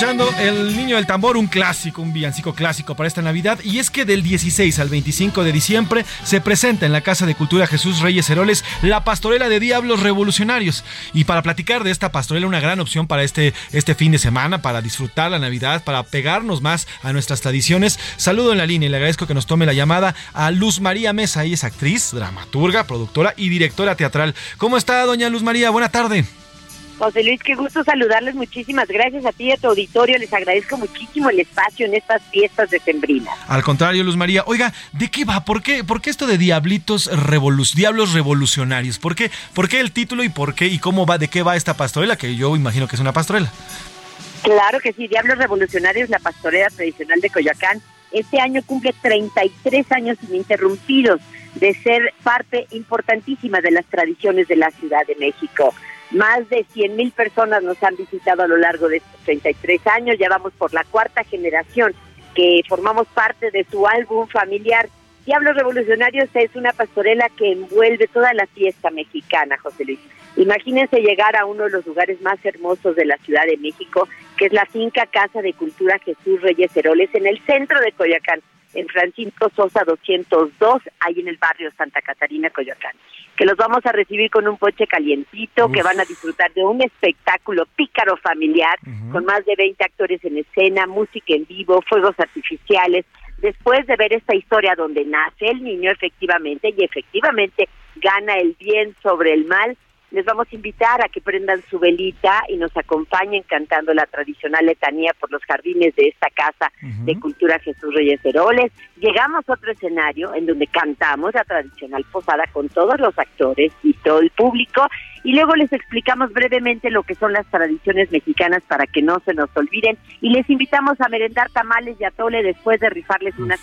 El Niño del Tambor, un clásico, un villancico clásico para esta Navidad. Y es que del 16 al 25 de diciembre se presenta en la Casa de Cultura Jesús Reyes Heroles la pastorela de Diablos Revolucionarios. Y para platicar de esta pastorela, una gran opción para este, este fin de semana, para disfrutar la Navidad, para pegarnos más a nuestras tradiciones. Saludo en la línea y le agradezco que nos tome la llamada a Luz María Mesa. Ella es actriz, dramaturga, productora y directora teatral. ¿Cómo está, doña Luz María? Buena tarde. José Luis, qué gusto saludarles. Muchísimas gracias a ti y a tu auditorio. Les agradezco muchísimo el espacio en estas fiestas de Sembrina. Al contrario, Luz María. Oiga, ¿de qué va? ¿Por qué, por qué esto de Diablitos revolu Diablos Revolucionarios? ¿Por qué, ¿Por qué el título y por qué y cómo va? ¿De qué va esta pastorela? Que yo imagino que es una pastorela. Claro que sí, Diablos Revolucionarios, la pastorela tradicional de Coyoacán. Este año cumple 33 años ininterrumpidos de ser parte importantísima de las tradiciones de la Ciudad de México. Más de 100 mil personas nos han visitado a lo largo de estos 33 años. Ya vamos por la cuarta generación que formamos parte de su álbum familiar. Diablos Revolucionarios es una pastorela que envuelve toda la fiesta mexicana, José Luis. Imagínense llegar a uno de los lugares más hermosos de la Ciudad de México, que es la finca Casa de Cultura Jesús Reyes Heroles, en el centro de Coyoacán, en Francisco Sosa 202, ahí en el barrio Santa Catarina, Coyoacán. Que los vamos a recibir con un poche calientito, que van a disfrutar de un espectáculo pícaro familiar, con más de 20 actores en escena, música en vivo, fuegos artificiales. Después de ver esta historia donde nace el niño efectivamente y efectivamente gana el bien sobre el mal, les vamos a invitar a que prendan su velita y nos acompañen cantando la tradicional letanía por los jardines de esta casa de cultura Jesús Reyes Heroles. Llegamos a otro escenario en donde cantamos la tradicional posada con todos los actores y todo el público y luego les explicamos brevemente lo que son las tradiciones mexicanas para que no se nos olviden. Y les invitamos a merendar tamales y atole después de rifarles unas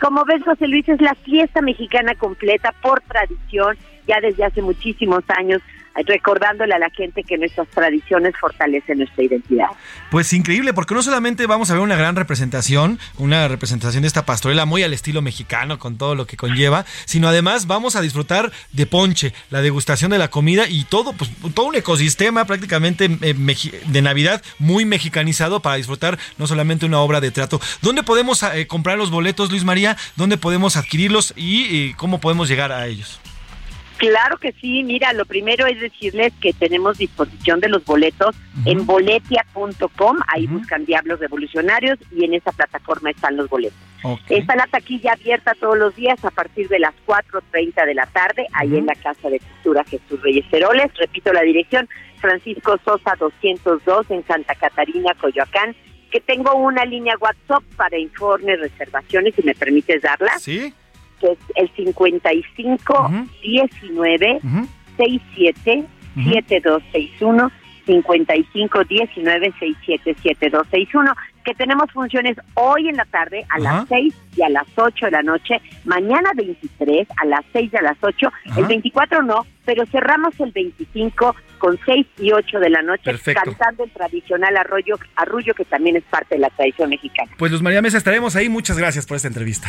como ves, José Luis, es la fiesta mexicana completa por tradición, ya desde hace muchísimos años recordándole a la gente que nuestras tradiciones fortalecen nuestra identidad. Pues increíble, porque no solamente vamos a ver una gran representación, una representación de esta pastorela muy al estilo mexicano, con todo lo que conlleva, sino además vamos a disfrutar de ponche, la degustación de la comida y todo, pues todo un ecosistema prácticamente eh, de Navidad muy mexicanizado para disfrutar no solamente una obra de teatro. ¿Dónde podemos eh, comprar los boletos, Luis María? ¿Dónde podemos adquirirlos y cómo podemos llegar a ellos? Claro que sí, mira, lo primero es decirles que tenemos disposición de los boletos en boletia.com, ahí buscan Diablos Revolucionarios y en esa plataforma están los boletos. Está la taquilla abierta todos los días a partir de las 4.30 de la tarde, ahí en la Casa de Cultura Jesús Reyes Heroles, repito la dirección, Francisco Sosa 202 en Santa Catarina, Coyoacán, que tengo una línea WhatsApp para informes, reservaciones, si me permites darla. Sí es el 55 19 67 7261 55 19 67 7261 que tenemos funciones hoy en la tarde a las 6 y a las 8 de la noche, mañana 23 a las 6 y a las 8, el 24 no, pero cerramos el 25 con 6 y 8 de la noche cantando el tradicional arroyo, arrullo que también es parte de la tradición mexicana. Pues los María Mesa estaremos ahí, muchas gracias por esta entrevista.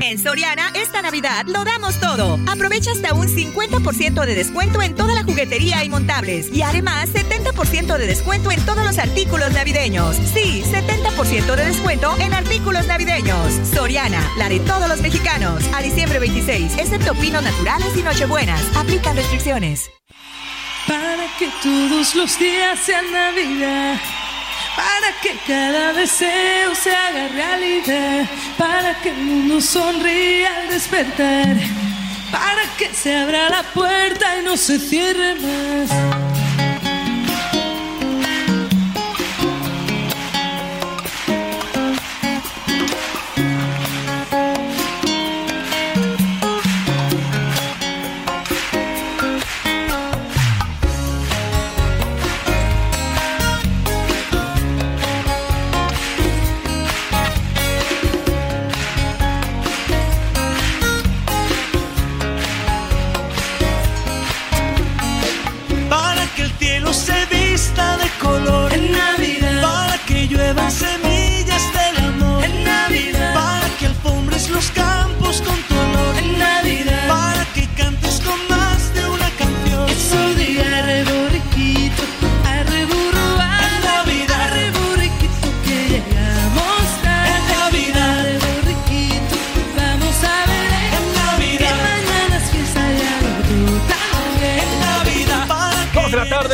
En Soriana, esta Navidad lo damos todo. Aprovecha hasta un 50% de descuento en toda la juguetería y montables. Y además, 70% de descuento en todos los artículos navideños. Sí, 70% de descuento en artículos navideños. Soriana, la de todos los mexicanos. A diciembre 26, excepto pinos naturales y nochebuenas. Aplican restricciones. Para que todos los días sean Navidad para que cada deseo se haga realidad, para que el mundo sonría al despertar, para que se abra la puerta y no se cierre más.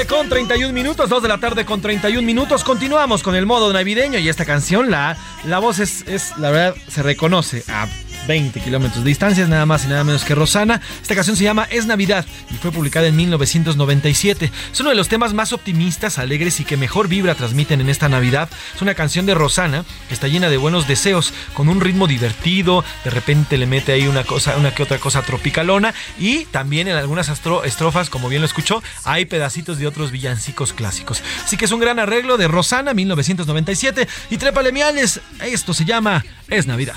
Con 31 minutos, 2 de la tarde con 31 minutos. Continuamos con el modo navideño y esta canción, la, la voz es, es, la verdad, se reconoce a 20 kilómetros de distancia, nada más y nada menos que Rosana. Esta canción se llama Es Navidad y fue publicada en 1997. Es uno de los temas más optimistas, alegres y que mejor vibra transmiten en esta Navidad. Es una canción de Rosana que está llena de buenos deseos, con un ritmo divertido, de repente le mete ahí una cosa, una que otra cosa tropicalona y también en algunas estrofas, como bien lo escuchó, hay pedacitos de otros villancicos clásicos. Así que es un gran arreglo de Rosana 1997 y Trépale Miales, esto se llama Es Navidad.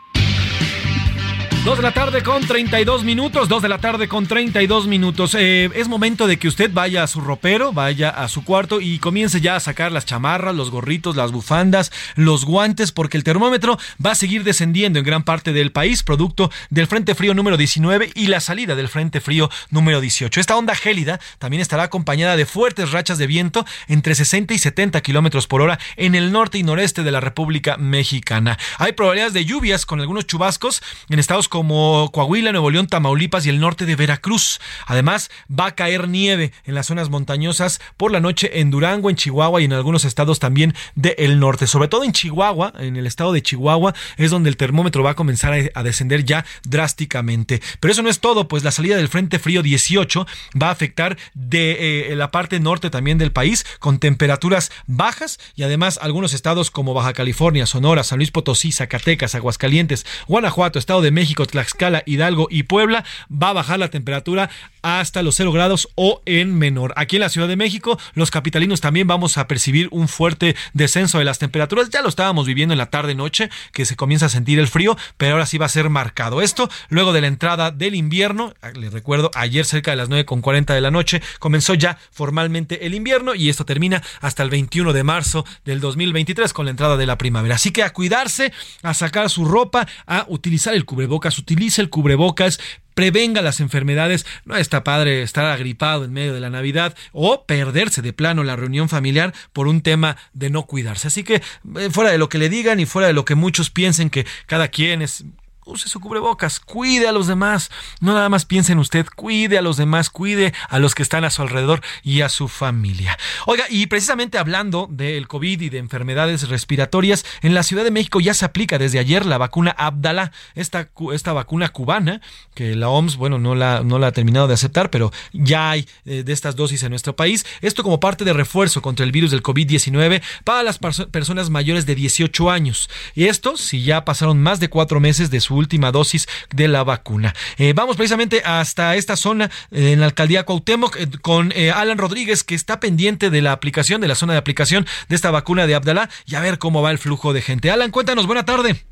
2 de la tarde con 32 minutos, 2 de la tarde con 32 minutos. Eh, es momento de que usted vaya a su ropero, vaya a su cuarto y comience ya a sacar las chamarras, los gorritos, las bufandas, los guantes, porque el termómetro va a seguir descendiendo en gran parte del país, producto del Frente Frío número 19 y la salida del Frente Frío número 18. Esta onda gélida también estará acompañada de fuertes rachas de viento entre 60 y 70 kilómetros por hora en el norte y noreste de la República Mexicana. Hay probabilidades de lluvias con algunos chubascos en estados como Coahuila, Nuevo León, Tamaulipas y el norte de Veracruz. Además, va a caer nieve en las zonas montañosas por la noche en Durango, en Chihuahua y en algunos estados también del norte. Sobre todo en Chihuahua, en el estado de Chihuahua, es donde el termómetro va a comenzar a, descender ya drásticamente. Pero eso no es todo, pues la salida del Frente Frío 18 va a afectar de eh, la parte norte también del país, con temperaturas bajas y además algunos estados como Baja California, Sonora, San Luis Potosí, Zacatecas, Aguascalientes, Guanajuato, Estado de México, Tlaxcala, Hidalgo y Puebla, va a bajar la temperatura hasta los 0 grados o en menor. Aquí en la Ciudad de México, los capitalinos también vamos a percibir un fuerte descenso de las temperaturas. Ya lo estábamos viviendo en la tarde-noche, que se comienza a sentir el frío, pero ahora sí va a ser marcado. Esto luego de la entrada del invierno, les recuerdo, ayer cerca de las 9.40 de la noche comenzó ya formalmente el invierno y esto termina hasta el 21 de marzo del 2023 con la entrada de la primavera. Así que a cuidarse, a sacar su ropa, a utilizar el cubrebocas, utilice el cubrebocas, prevenga las enfermedades. No está padre estar agripado en medio de la Navidad o perderse de plano la reunión familiar por un tema de no cuidarse. Así que eh, fuera de lo que le digan y fuera de lo que muchos piensen que cada quien es use su cubrebocas, cuide a los demás, no nada más piense en usted, cuide a los demás, cuide a los que están a su alrededor y a su familia. Oiga, y precisamente hablando del COVID y de enfermedades respiratorias, en la Ciudad de México ya se aplica desde ayer la vacuna Abdala, esta, esta vacuna cubana, que la OMS, bueno, no la, no la ha terminado de aceptar, pero ya hay eh, de estas dosis en nuestro país. Esto como parte de refuerzo contra el virus del COVID-19 para las personas mayores de 18 años. Y esto, si ya pasaron más de cuatro meses de su última dosis de la vacuna. Eh, vamos precisamente hasta esta zona eh, en la alcaldía Cuauhtémoc eh, con Alan Rodríguez que está pendiente de la aplicación, de la zona de aplicación de esta vacuna de Abdalá y a ver cómo va el flujo de gente. Alan, cuéntanos, buena tarde.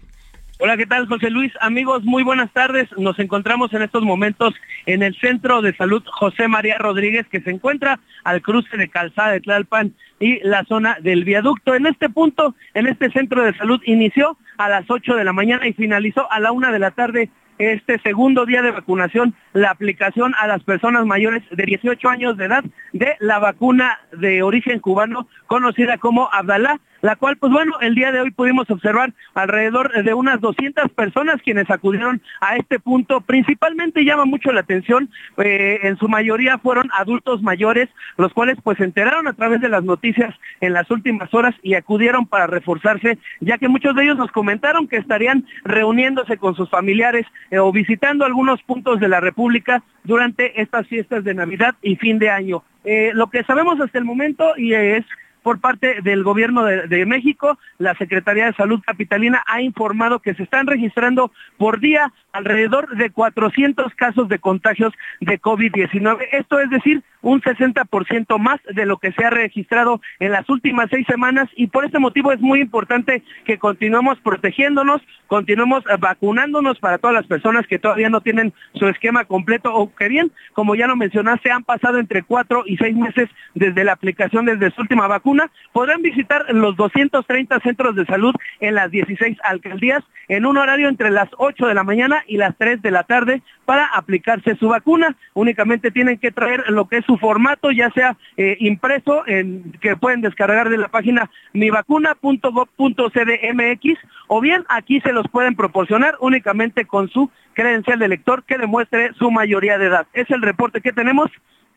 Hola, ¿qué tal, José Luis? Amigos, muy buenas tardes. Nos encontramos en estos momentos en el Centro de Salud José María Rodríguez, que se encuentra al cruce de Calzada de Tlalpan y la zona del viaducto. En este punto, en este centro de salud, inició a las 8 de la mañana y finalizó a la 1 de la tarde este segundo día de vacunación, la aplicación a las personas mayores de 18 años de edad de la vacuna de origen cubano conocida como Abdalá la cual, pues bueno, el día de hoy pudimos observar alrededor de unas 200 personas quienes acudieron a este punto. Principalmente llama mucho la atención, eh, en su mayoría fueron adultos mayores, los cuales pues se enteraron a través de las noticias en las últimas horas y acudieron para reforzarse, ya que muchos de ellos nos comentaron que estarían reuniéndose con sus familiares eh, o visitando algunos puntos de la República durante estas fiestas de Navidad y fin de año. Eh, lo que sabemos hasta el momento y es por parte del gobierno de, México, la Secretaría de Salud Capitalina ha informado que se están registrando por día alrededor de 400 casos de contagios de COVID-19. Esto es decir, un 60% más de lo que se ha registrado en las últimas seis semanas. Y por este motivo es muy importante que continuemos protegiéndonos, continuemos vacunándonos para todas las personas que todavía no tienen su esquema completo o que bien, como ya lo mencionaste, han pasado entre cuatro y seis meses desde la aplicación desde su última vacuna podrán visitar los 230 centros de salud en las 16 alcaldías en un horario entre las 8 de la mañana y las 3 de la tarde para aplicarse su vacuna. Únicamente tienen que traer lo que es su formato, ya sea eh, impreso, en, que pueden descargar de la página mivacuna.gov.cdmx o bien aquí se los pueden proporcionar únicamente con su credencial de lector que demuestre su mayoría de edad. Es el reporte que tenemos.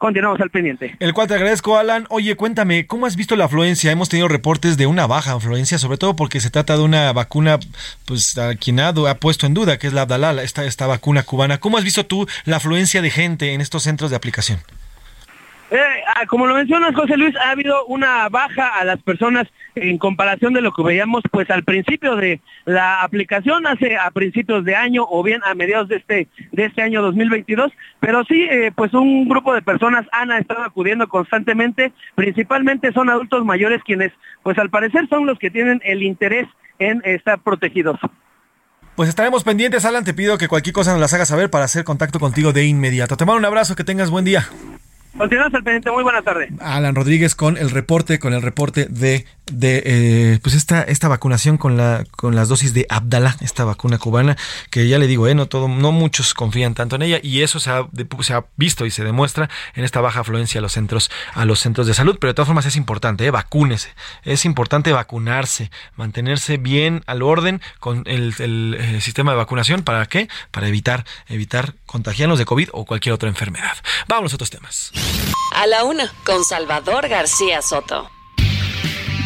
Continuamos al pendiente. El cual te agradezco, Alan. Oye, cuéntame, ¿cómo has visto la afluencia? Hemos tenido reportes de una baja afluencia, sobre todo porque se trata de una vacuna, pues a quien ha, puesto en duda, que es la Abdalá, esta, esta vacuna cubana. ¿Cómo has visto tú la afluencia de gente en estos centros de aplicación? Eh, ah, como lo mencionas, José Luis, ha habido una baja a las personas en comparación de lo que veíamos pues al principio de la aplicación, hace a principios de año o bien a mediados de este, de este año 2022, pero sí, eh, pues un grupo de personas han estado acudiendo constantemente, principalmente son adultos mayores quienes pues al parecer son los que tienen el interés en estar protegidos. Pues estaremos pendientes, Alan. Te pido que cualquier cosa nos las hagas saber para hacer contacto contigo de inmediato. Te mando un abrazo, que tengas buen día. Continuamos al pendiente, muy buena tarde. Alan Rodríguez con el reporte, con el reporte de, de eh, pues esta, esta vacunación con la, con las dosis de Abdala, esta vacuna cubana, que ya le digo, eh, no todo, no muchos confían tanto en ella, y eso se ha, visto y se demuestra en esta baja afluencia a los centros, a los centros de salud. Pero de todas formas es importante, eh, vacúnese. Es importante vacunarse, mantenerse bien al orden con el, el sistema de vacunación. ¿Para qué? Para evitar, evitar contagiarnos de COVID o cualquier otra enfermedad. Vamos a otros temas. A la una, con Salvador García Soto.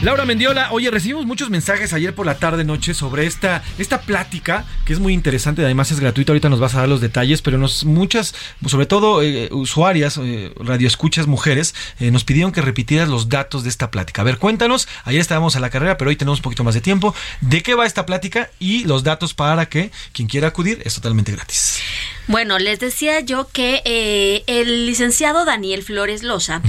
Laura Mendiola, oye, recibimos muchos mensajes ayer por la tarde noche sobre esta, esta plática que es muy interesante, además es gratuita, ahorita nos vas a dar los detalles, pero nos muchas, sobre todo eh, usuarias, eh, radioescuchas mujeres, eh, nos pidieron que repitieras los datos de esta plática. A ver, cuéntanos, ayer estábamos a la carrera, pero hoy tenemos un poquito más de tiempo, de qué va esta plática y los datos para que quien quiera acudir es totalmente gratis. Bueno, les decía yo que eh, el licenciado Daniel Flores Loza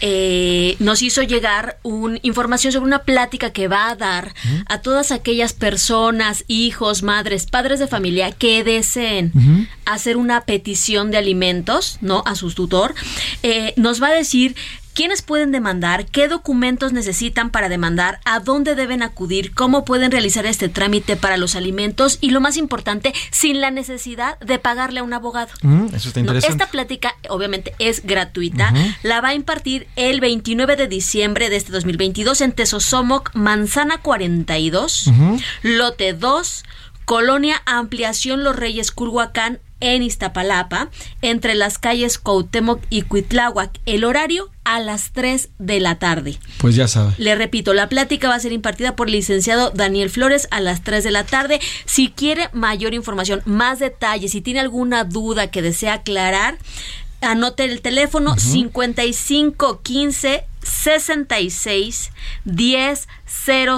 eh, nos hizo llegar un, información sobre una plática que va a dar a todas aquellas personas, hijos, madres, padres de familia que deseen hacer una petición de alimentos, ¿no? A su tutor. Eh, nos va a decir ¿Quiénes pueden demandar? ¿Qué documentos necesitan para demandar? ¿A dónde deben acudir? ¿Cómo pueden realizar este trámite para los alimentos? Y lo más importante, sin la necesidad de pagarle a un abogado. Mm, eso está No, interesante. esta plática obviamente es gratuita. La va a impartir el 29 de diciembre de este 2022 en Tesosomoc, Manzana 42, Ujú. Lote 2, Colonia Ampliación Los Reyes Culhuacán en Iztapalapa, entre las calles Cuauhtémoc y Cuitláhuac. El horario a las 3 de la tarde. Pues ya sabe. Le repito, la plática va a ser impartida por el licenciado Daniel Flores a las 3 de la tarde. Si quiere mayor información, más detalles, si tiene alguna duda que desea aclarar, anote el teléfono 55 15 66 10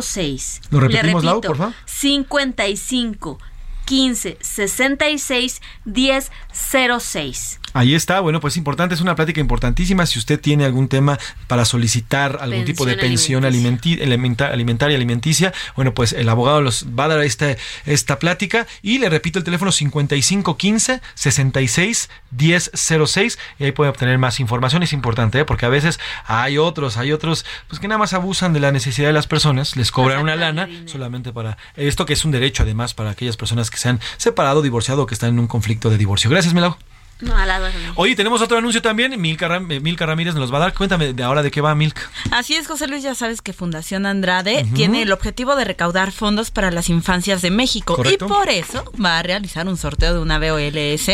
06. ¿Lo Le repetimos, Lau, repito, por favor? 55 15 66 10 06. Ahí está, bueno, pues importante, es una plática importantísima. Si usted tiene algún tema para solicitar algún tipo de Pensión pensión alimenti- alimenta- alimentaria, alimenticia, bueno, pues el abogado los va a dar esta, esta plática. Y le repito el teléfono 5515 66 1006 y ahí puede obtener más información. Es importante, ¿eh? porque a veces hay otros, hay otros, pues que nada más abusan de la necesidad de las personas, les cobran una lana solamente para esto que es un derecho además para aquellas personas que se han separado, divorciado o que están en un conflicto de divorcio. Gracias, Melau. No, a la Oye, tenemos otro anuncio también. Milka, Ram- eh, Milka Ramírez nos los va a dar. Cuéntame de ahora de qué va Milka. Así es, José Luis, ya sabes que Fundación Andrade tiene el objetivo de recaudar fondos para las infancias de México Correcto. y por eso va a realizar un sorteo de una BOLS.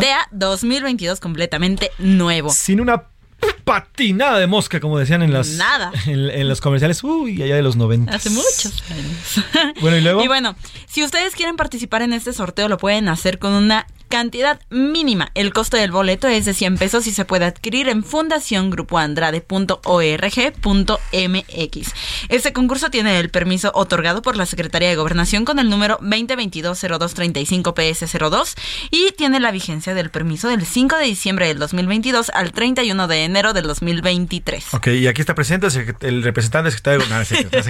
DEA 2022 completamente nuevo. Sin una patinada de mosca, como decían en las Nada. en, en los comerciales. Uy, allá de los 90. Hace muchos años. Bueno, y luego. Y bueno, si ustedes quieren participar en este sorteo, lo pueden hacer con una cantidad mínima. El costo del boleto es de 100 pesos y se puede adquirir en fundaciongrupoandrade.org.mx. Este concurso tiene el permiso otorgado por la Secretaría de Gobernación con el número 2022-0235-PS02 y tiene la vigencia del permiso del 5 de diciembre del 2022 al 31 de enero del 2023. Ok, y aquí está presente el el representante secretario no,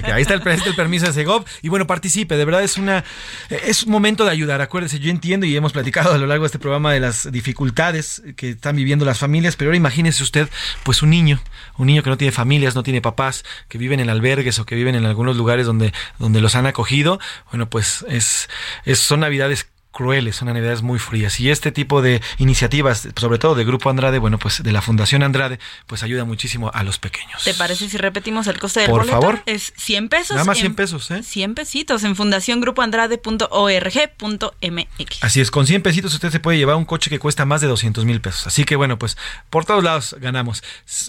qué. Ahí está el, el permiso de Segov. Y bueno, participe. De verdad es una es un momento de ayudar. Acuérdese, yo entiendo y hemos platicado a lo largo de este programa de las dificultades que están viviendo las familias, pero ahora imagínese usted, pues un niño, un niño que no tiene familias, no tiene papás, que viven en albergues o que viven en algunos lugares donde, donde los han acogido, bueno, pues es, es son navidades crueles, son navidades muy frías. Y este tipo de iniciativas, sobre todo de Grupo Andrade, bueno, pues de la Fundación Andrade, pues ayuda muchísimo a los pequeños. ¿Te parece si repetimos el coste del Por boleto? favor. Es 100 pesos. Nada más 100 en- pesos, ¿eh? 100 pesitos en fundaciongrupoandrade.org.mx. Así es, con 100 pesitos usted se puede llevar un coche que cuesta más de 200 mil pesos. Así que bueno, pues por todos lados ganamos.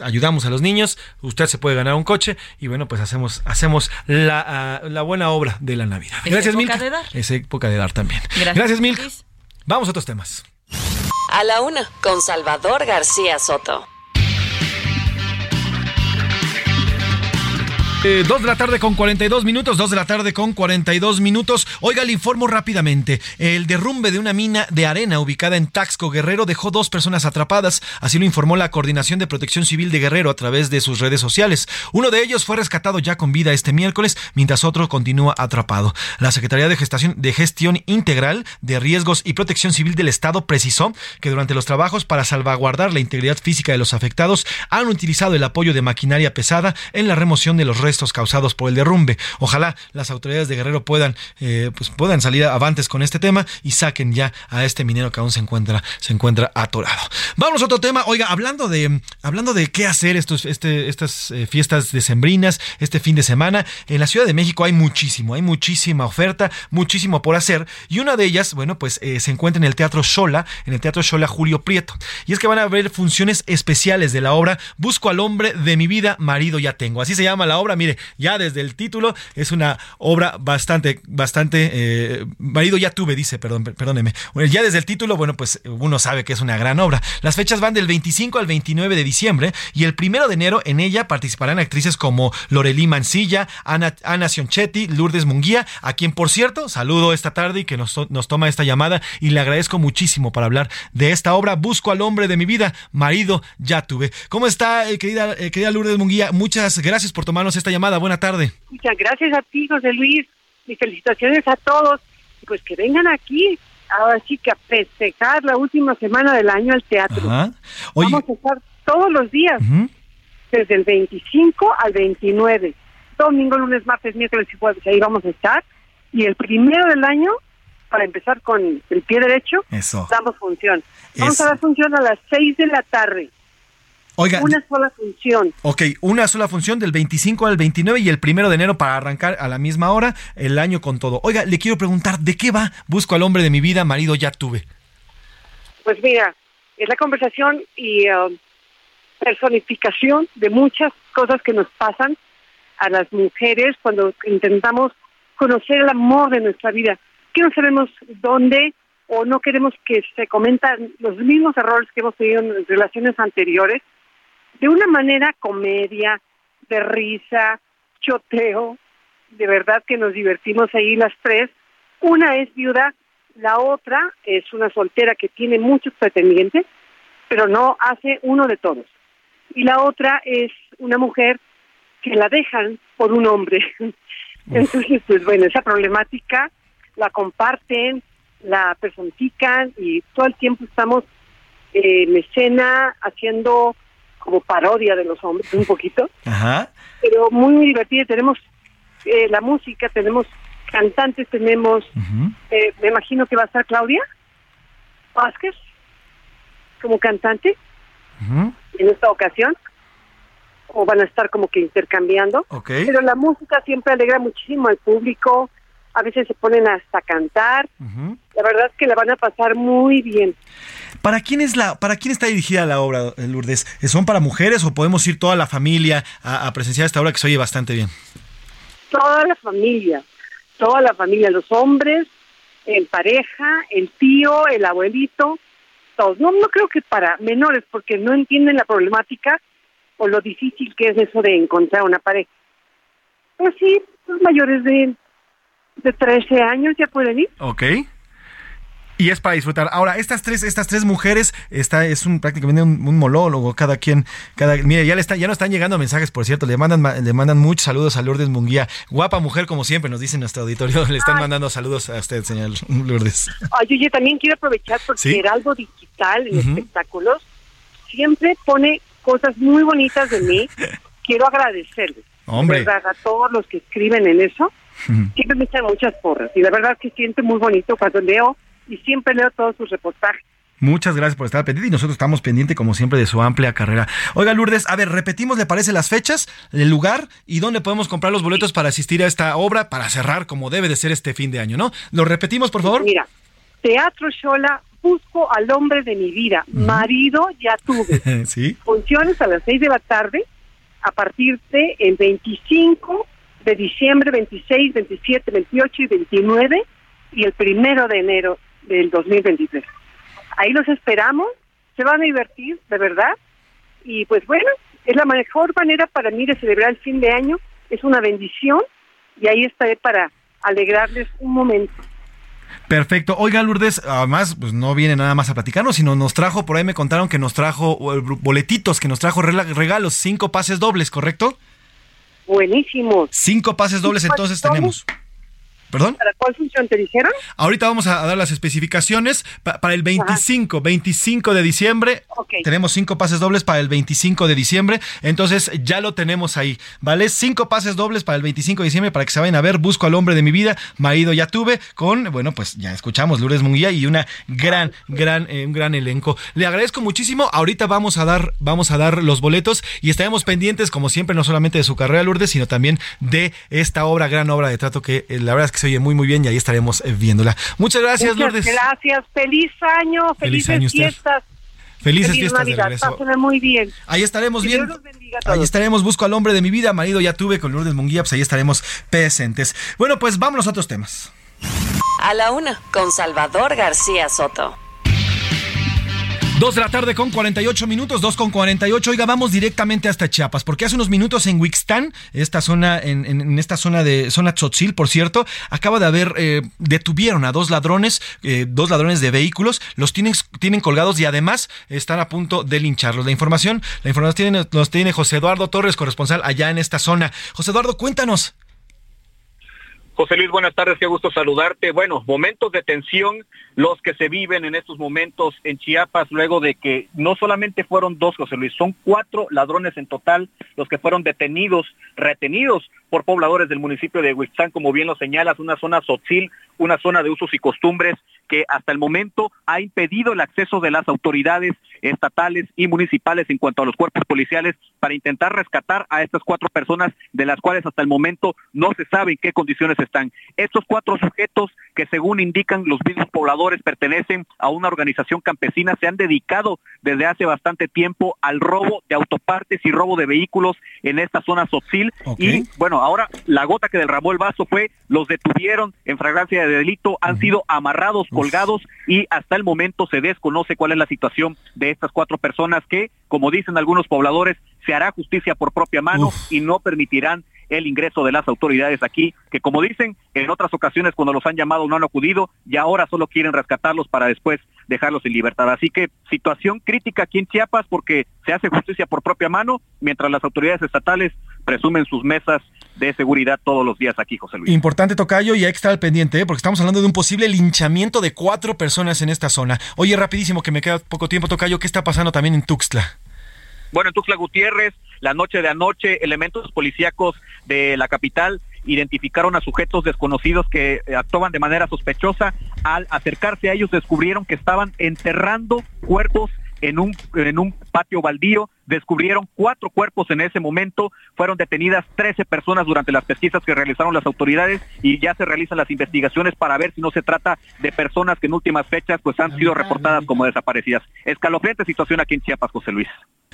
Ayudamos a los niños, usted se puede ganar un coche y bueno, pues hacemos, hacemos la, ah, la buena obra de la Navidad. Es Gracias, época Milka. de dar. Es época de dar también. Gracias, Milka. Vamos a otros temas. A la una, con Salvador García Soto. Eh, dos de la tarde con 42 minutos, dos de la tarde con 42 minutos. Oiga, le informo rápidamente. El derrumbe de una mina de arena ubicada en Taxco, Guerrero, dejó dos personas atrapadas. Así lo informó la Coordinación de Protección Civil de Guerrero a través de sus redes sociales. Uno de ellos fue rescatado ya con vida este miércoles, mientras otro continúa atrapado. La Secretaría de Gestación, de Gestión Integral de Riesgos y Protección Civil del Estado precisó que durante los trabajos para salvaguardar la integridad física de los afectados han utilizado el apoyo de maquinaria pesada en la remoción de los restos causados por el derrumbe. Ojalá las autoridades de Guerrero puedan, eh, pues puedan salir avantes con este tema y saquen ya a este minero que aún se encuentra, se encuentra atorado. Vamos a otro tema. Oiga, hablando de, hablando de qué hacer estos, este, estas eh, fiestas decembrinas, este fin de semana, en la Ciudad de México hay muchísimo, hay muchísima oferta, muchísimo por hacer. Y una de ellas, bueno, pues eh, se encuentra en el Teatro Shola, en el Teatro Shola Julio Prieto. Y es que van a haber funciones especiales de la obra Busco al hombre de mi vida, marido ya tengo. Así se llama la obra. Mire, ya desde el título es una obra bastante, bastante, eh, marido ya tuve, dice, perdón, per- perdóneme. Ya desde el título, bueno, pues uno sabe que es una gran obra. Las fechas van del 25 al 29 de diciembre y el primero de enero en ella participarán actrices como Lorelí Mancilla, Ana, Ana Sionchetti, Lourdes Munguía, a quien por cierto saludo esta tarde y que nos, nos toma esta llamada y le agradezco muchísimo para hablar de esta obra Busco al hombre de mi vida, marido ya tuve. ¿Cómo está, eh, querida, eh, querida Lourdes Munguía? Muchas gracias por tomarnos esta llamada. Buena tarde. Muchas gracias a ti, José Luis. Mis felicitaciones a todos. Pues que vengan aquí, ahora sí que a festejar la última semana del año al teatro. Ajá. Oye, Vamos a estar todos los días, ujú. desde el 25 al 29. Domingo, lunes, martes, miércoles y jueves, ahí vamos a estar. Y el primero del año, para empezar con el pie derecho, Eso. damos función. Vamos Es- a dar función a las 6 de la tarde. Oiga, Una sola función. Ok, una sola función del 25 al 29 y el primero de enero para arrancar a la misma hora el año con todo. Oiga, le quiero preguntar, ¿de qué va? Busco al hombre de mi vida, marido ya tuve. Pues mira, es la conversación y uh, personificación de muchas cosas que nos pasan a las mujeres cuando intentamos conocer el amor de nuestra vida, que no sabemos dónde o no queremos que se comentan los mismos errores que hemos tenido en relaciones anteriores, de una manera comedia, de risa, choteo, de verdad que nos divertimos ahí las tres. Una es viuda, la otra es una soltera que tiene muchos pretendientes, pero no hace uno de todos. Y la otra es una mujer que la dejan por un hombre. Entonces, pues bueno, esa problemática la comparten, la personifican y todo el tiempo estamos eh, en escena haciendo como parodia de los hombres un poquito, Ajá. pero muy, muy divertida. Tenemos eh, la música, tenemos cantantes, tenemos, eh, me imagino que va a estar Claudia Vázquez como cantante en esta ocasión, o van a estar como que intercambiando. Pero la música siempre alegra muchísimo al público, a veces se ponen hasta cantar. La verdad es que la van a pasar muy bien. ¿Para quién, es la, ¿Para quién está dirigida la obra, eh, Lourdes? ¿Son para mujeres o podemos ir toda la familia a, a presenciar esta obra que se oye bastante bien? Toda la familia, toda la familia, los hombres, en pareja, el tío, el abuelito, todos. No, no creo que para menores, porque no entienden la problemática o lo difícil que es eso de encontrar una pareja. Pues sí, los mayores de, de 13 años ya pueden ir. Ok. Y es para disfrutar. Ahora, estas tres, estas tres mujeres, está, es un prácticamente un, monólogo, cada quien, cada, mire, ya le está, ya nos están llegando mensajes, por cierto, le mandan, le mandan muchos saludos a Lourdes Munguía. Guapa mujer, como siempre, nos dice nuestro auditorio, le están mandando saludos a usted, señor Lourdes. Ay, oye, también quiero aprovechar porque algo Digital en espectáculos siempre pone cosas muy bonitas de mí. quiero agradecerles. Hombre. a todos los que escriben en eso. Siempre me echan muchas porras. Y la verdad que siente muy bonito cuando leo y siempre leo todos sus reportajes. Muchas gracias por estar pendiente y nosotros estamos pendientes como siempre de su amplia carrera. Oiga Lourdes, a ver, repetimos, ¿le parece las fechas, el lugar y dónde podemos comprar los boletos para asistir a esta obra para cerrar como debe de ser este fin de año, ¿no? ¿Lo repetimos, por favor? Mira, Teatro Shola, busco al hombre de mi vida, marido ya tuve. ¿Sí? Funciones a las seis de la tarde a partir de el 25 de diciembre, 26, 27, 28 y 29 y el primero de enero del 2023. Ahí los esperamos, se van a divertir, de verdad. Y pues bueno, es la mejor manera para mí de celebrar el fin de año, es una bendición y ahí estaré para alegrarles un momento. Perfecto. Oiga, Lourdes, además, pues no viene nada más a platicarnos, sino nos trajo, por ahí me contaron que nos trajo boletitos, que nos trajo regalos, cinco pases dobles, ¿correcto? Buenísimo. Cinco pases dobles entonces tenemos. ¿Perdón? ¿Para cuál función te dijeron? Ahorita vamos a dar las especificaciones. para el 25, 25 de diciembre, tenemos cinco pases dobles para el 25 de diciembre. Entonces ya lo tenemos ahí, ¿vale? Cinco pases dobles para el 25 de diciembre para que se vayan a ver. Busco al hombre de mi vida, marido ya tuve, con, bueno, pues ya escuchamos Lourdes Munguía y una gran, gran, eh, un gran elenco. Le agradezco muchísimo. Ahorita vamos a dar, vamos a dar los boletos y estaremos pendientes, como siempre, no solamente de su carrera, Lourdes, sino también de esta obra, gran obra de trato que eh, la verdad es que se oye muy muy bien y ahí estaremos eh, viéndola. Muchas gracias, Muchas Lourdes. Gracias, feliz año, felices año fiestas. Felices fiestas Navidad. de muy bien. Ahí estaremos viendo. Ahí estaremos, busco al hombre de mi vida, marido ya tuve con Lourdes Munguía, pues ahí estaremos presentes. Bueno, pues vámonos a otros temas. A la una, con Salvador García Soto. Dos de la tarde con 48 minutos, dos con 48. Oiga, vamos directamente hasta Chiapas, porque hace unos minutos en Huixtán, esta zona, en, esta zona de zona Tzotzil, por cierto, acaba de haber, eh, detuvieron a dos ladrones, eh, dos ladrones de vehículos, los tienen, tienen colgados y además están a punto de lincharlos. La información, la información tiene, los tiene José Eduardo Torres, corresponsal allá en esta zona. José Eduardo, cuéntanos. José Luis, buenas tardes, qué gusto saludarte. Bueno, momentos de tensión los que se viven en estos momentos en Chiapas, luego de que no solamente fueron dos, José Luis, son cuatro ladrones en total los que fueron detenidos, retenidos por pobladores del municipio de Huixán, como bien lo señalas, una zona sotzil, una zona de usos y costumbres que hasta el momento ha impedido el acceso de las autoridades estatales y municipales en cuanto a los cuerpos policiales para intentar rescatar a estas cuatro personas de las cuales hasta el momento no se sabe en qué condiciones están. Estos cuatro sujetos que según indican los mismos pobladores pertenecen a una organización campesina, se han dedicado desde hace bastante tiempo al robo de autopartes y robo de vehículos en esta zona Sotzil. Y bueno, ahora la gota que derramó el vaso fue, los detuvieron en fragancia de delito, han sido amarrados, colgados y hasta el momento se desconoce cuál es la situación de estas cuatro personas que, como dicen algunos pobladores, se hará justicia por propia mano y no permitirán el ingreso de las autoridades aquí, que como dicen, en otras ocasiones cuando los han llamado no han acudido y ahora solo quieren rescatarlos para después dejarlos en libertad. Así que situación crítica aquí en Chiapas porque se hace justicia por propia mano, mientras las autoridades estatales presumen sus mesas de seguridad todos los días aquí, José Luis. Importante, Tocayo, y hay que estar al pendiente, ¿eh? porque estamos hablando de un posible linchamiento de cuatro personas en esta zona. Oye, rapidísimo, que me queda poco tiempo, Tocayo, ¿qué está pasando también en Tuxtla? Bueno, en Tuxtla Gutiérrez, la noche de anoche, elementos policíacos de la capital identificaron a sujetos desconocidos que eh, actuaban de manera sospechosa. Al acercarse a ellos descubrieron que estaban enterrando cuerpos en un, patio baldío. Descubrieron cuatro cuerpos en ese momento. Fueron detenidas 13 personas durante las pesquisas que realizaron las autoridades y ya se realizan las investigaciones para ver si no se trata de personas que en últimas fechas pues han sido reportadas como desaparecidas. Escalofriante situación aquí en Chiapas, José Luis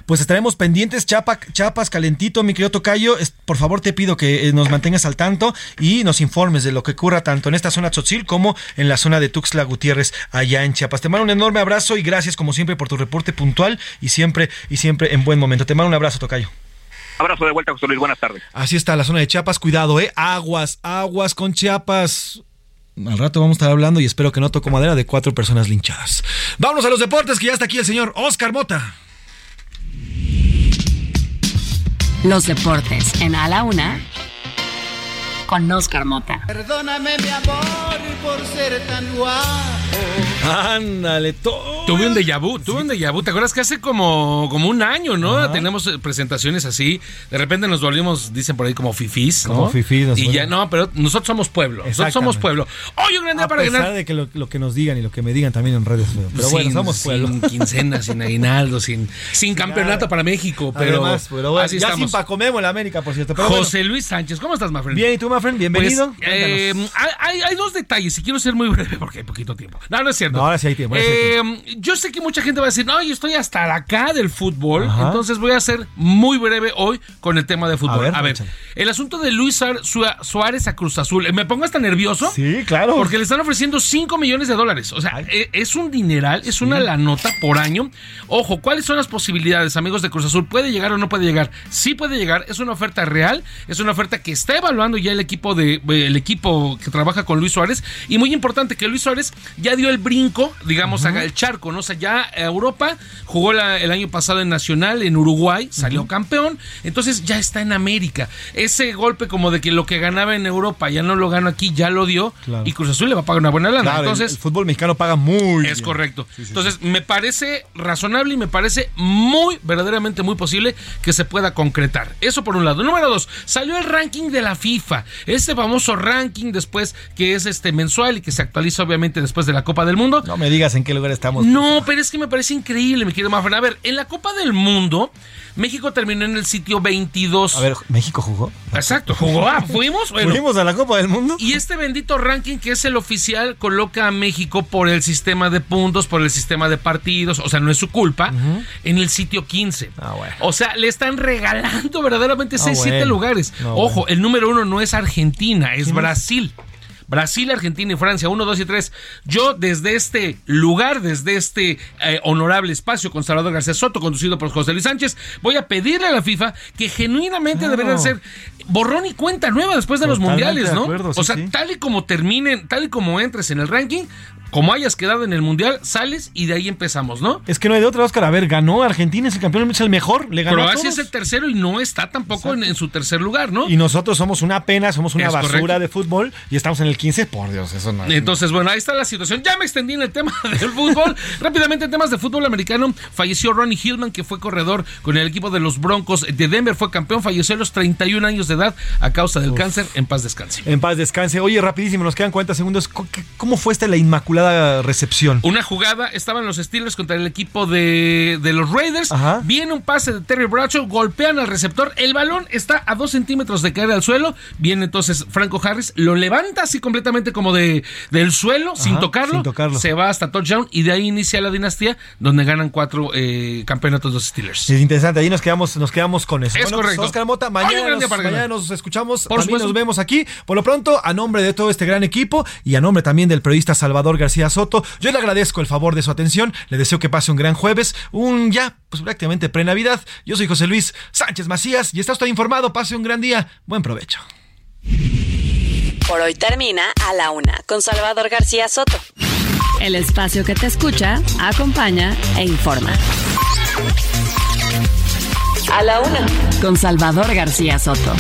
pues estaremos pendientes. Chapa, Chapas, calentito, mi querido Tocayo. Por favor, te pido que eh, nos mantengas al tanto y nos informes de lo que ocurra tanto en esta zona Tzotzil como en la zona de Tuxtla Gutiérrez, allá en Chiapas. Te mando un enorme abrazo y gracias, como siempre, por tu reporte puntual y siempre, y siempre en buen momento. Te mando un abrazo, Tocayo. Abrazo de vuelta, José Luis. Buenas tardes. Así está la zona de Chiapas. Cuidado, ¿eh? Aguas, aguas con Chiapas al rato vamos a estar hablando y espero que no toco madera de cuatro personas linchadas. Vámonos a los deportes, que ya está aquí el señor Oscar Mota. Los deportes en A la Una con Oscar Mota. Perdóname mi amor por ser tan guapo. Ándale, todo. Tuve un déjà vu, tuve un déjà vu. ¿Te acuerdas que hace como, como un año, no? Ajá. Tenemos eh, presentaciones así. De repente nos volvimos, dicen por ahí, como fifís, ¿no? Como fifís, Y ya, no, pero nosotros somos pueblo. Nosotros somos pueblo. Hoy un gran día A para pesar ganar. de que lo, lo que nos digan y lo que me digan también en redes. Pero, bueno, Sin- somos pueblo. Sin quincena, sin aguinaldo, sin, sin campeonato para México. Pero, Además, pero bueno, así ya estamos. sin Paco Memo en la América, por cierto. Pero bueno. José Luis Sánchez, ¿cómo estás, Mafren? Bien, ¿y tú, Mafren? Bienvenido. Pues, eh, hay, dos detalles y quiero ser muy breve porque hay poquito tiempo. No, no es cierto. No, ahora sí hay tiempo, Eh, yo sé que mucha gente va a decir, no, yo estoy hasta acá del fútbol, Ajá. entonces voy a ser muy breve hoy con el tema de fútbol. ver, A ver, el asunto de Luis Suá- Suá- Suárez a Cruz Azul, ¿me pongo hasta nervioso? Sí, claro. Porque le están ofreciendo 5 millones de dólares. O sea, eh, es un dineral, es una la nota por año. Ojo, ¿cuáles son las posibilidades, amigos de Cruz Azul? ¿Puede llegar o no puede llegar? Sí puede llegar, es una oferta real, es una oferta que está evaluando ya el equipo de eh, el equipo que trabaja con Luis Suárez y muy importante que Luis Suárez ya dio el brinco, digamos, haga el charco, ¿no? O sea, ya a Europa jugó la- el año pasado en Nacional en Uruguay, salió campeón, entonces ya está en América. Ese golpe como de que lo que ganaba en Europa ya no lo gana aquí, ya lo dio Claro. y Cruz Azul le va a pagar una buena lana. Claro, entonces, el, fútbol mexicano paga muy es bien. correcto. Entonces, me parece razonable y me parece muy, verdaderamente muy posible que se pueda concretar. Eso por un lado. Número dos, salió el ranking de la FIFA. Este famoso ranking después que es este mensual y que se actualiza obviamente después de la Copa del Mundo. No me digas en qué lugar estamos. No, pero es que me parece increíble, mi querido Mafren. A ver, en la Copa del Mundo, México terminó en el sitio 22. A ver, ¿México jugó? Exacto, jugó. Ah, fuimos. Bueno, Fuimos a la Copa del Mundo. y este bendito ranking que es el oficial coloca a México por el sistema de puntos, por el sistema de partidos, o sea, no es su culpa, en el sitio 15. Ah, bueno. O sea, le están regalando verdaderamente No, 6, 7 bueno. lugares. No, Ojo, el número uno no es Argentina, es. Brasil. Brasil, Argentina y Francia, 1, 2 y 3. Yo desde este lugar, desde este eh, honorable espacio con Salvador García Soto, conducido por José Luis Sánchez, voy a pedirle a la FIFA que genuinamente Claro. deberían ser borrón y cuenta nueva después de los mundiales, de ¿no? acuerdo, sí, o sea, sí. tal y como terminen, tal y como entres en el ranking, como hayas quedado en el mundial, sales y de ahí empezamos, ¿no? Es que no hay de otra, Oscar. A ver, ganó Argentina, es el campeón, es el mejor. Le ganó a Croacia es el tercero y no está tampoco en, en su tercer lugar, ¿no? Y nosotros somos una pena, somos una Es basura correcto. de fútbol y estamos en el 15. Por Dios, eso no. Entonces, bueno, ahí está la situación. Ya me extendí en el tema del fútbol. Rápidamente, en temas de fútbol americano, falleció Ronnie Hillman, que fue corredor con el equipo de los Broncos de Denver, fue campeón, falleció a los 31 años de edad a causa del cáncer. En paz descanse. En paz descanse. Oye, rapidísimo, nos quedan 40 segundos. ¿Cómo- ¿Cómo fue esta la inmaculada recepción? Una jugada, estaban los Steelers contra el equipo de, de los Raiders. Ajá. Viene un pase de Terry Bradshaw, golpean al receptor. El balón está a dos centímetros de caer al suelo. Viene entonces Franco Harris, lo levanta así completamente como de, del suelo, sin, tocarlo, sin tocarlo. Se va hasta touchdown y de ahí inicia la dinastía donde ganan cuatro eh, campeonatos los Steelers. Es interesante, ahí nos quedamos, nos quedamos con eso. Es Bueno, pues, correcto. Oscar Mota, mañana, nos, mañana nos escuchamos, Por también supuesto. nos vemos aquí. Por lo pronto, a nombre de todo este gran equipo y a nombre también del periodista Salvador García Soto, yo le agradezco el favor de su atención, le deseo que pase un gran jueves, un ya, pues prácticamente pre-Navidad. Yo soy José Luis Sánchez Macías y está usted informado, pase un gran día, buen provecho. Por hoy termina A la Una con Salvador García Soto. El espacio que te escucha, acompaña e informa. A la Una. Con Salvador García Soto.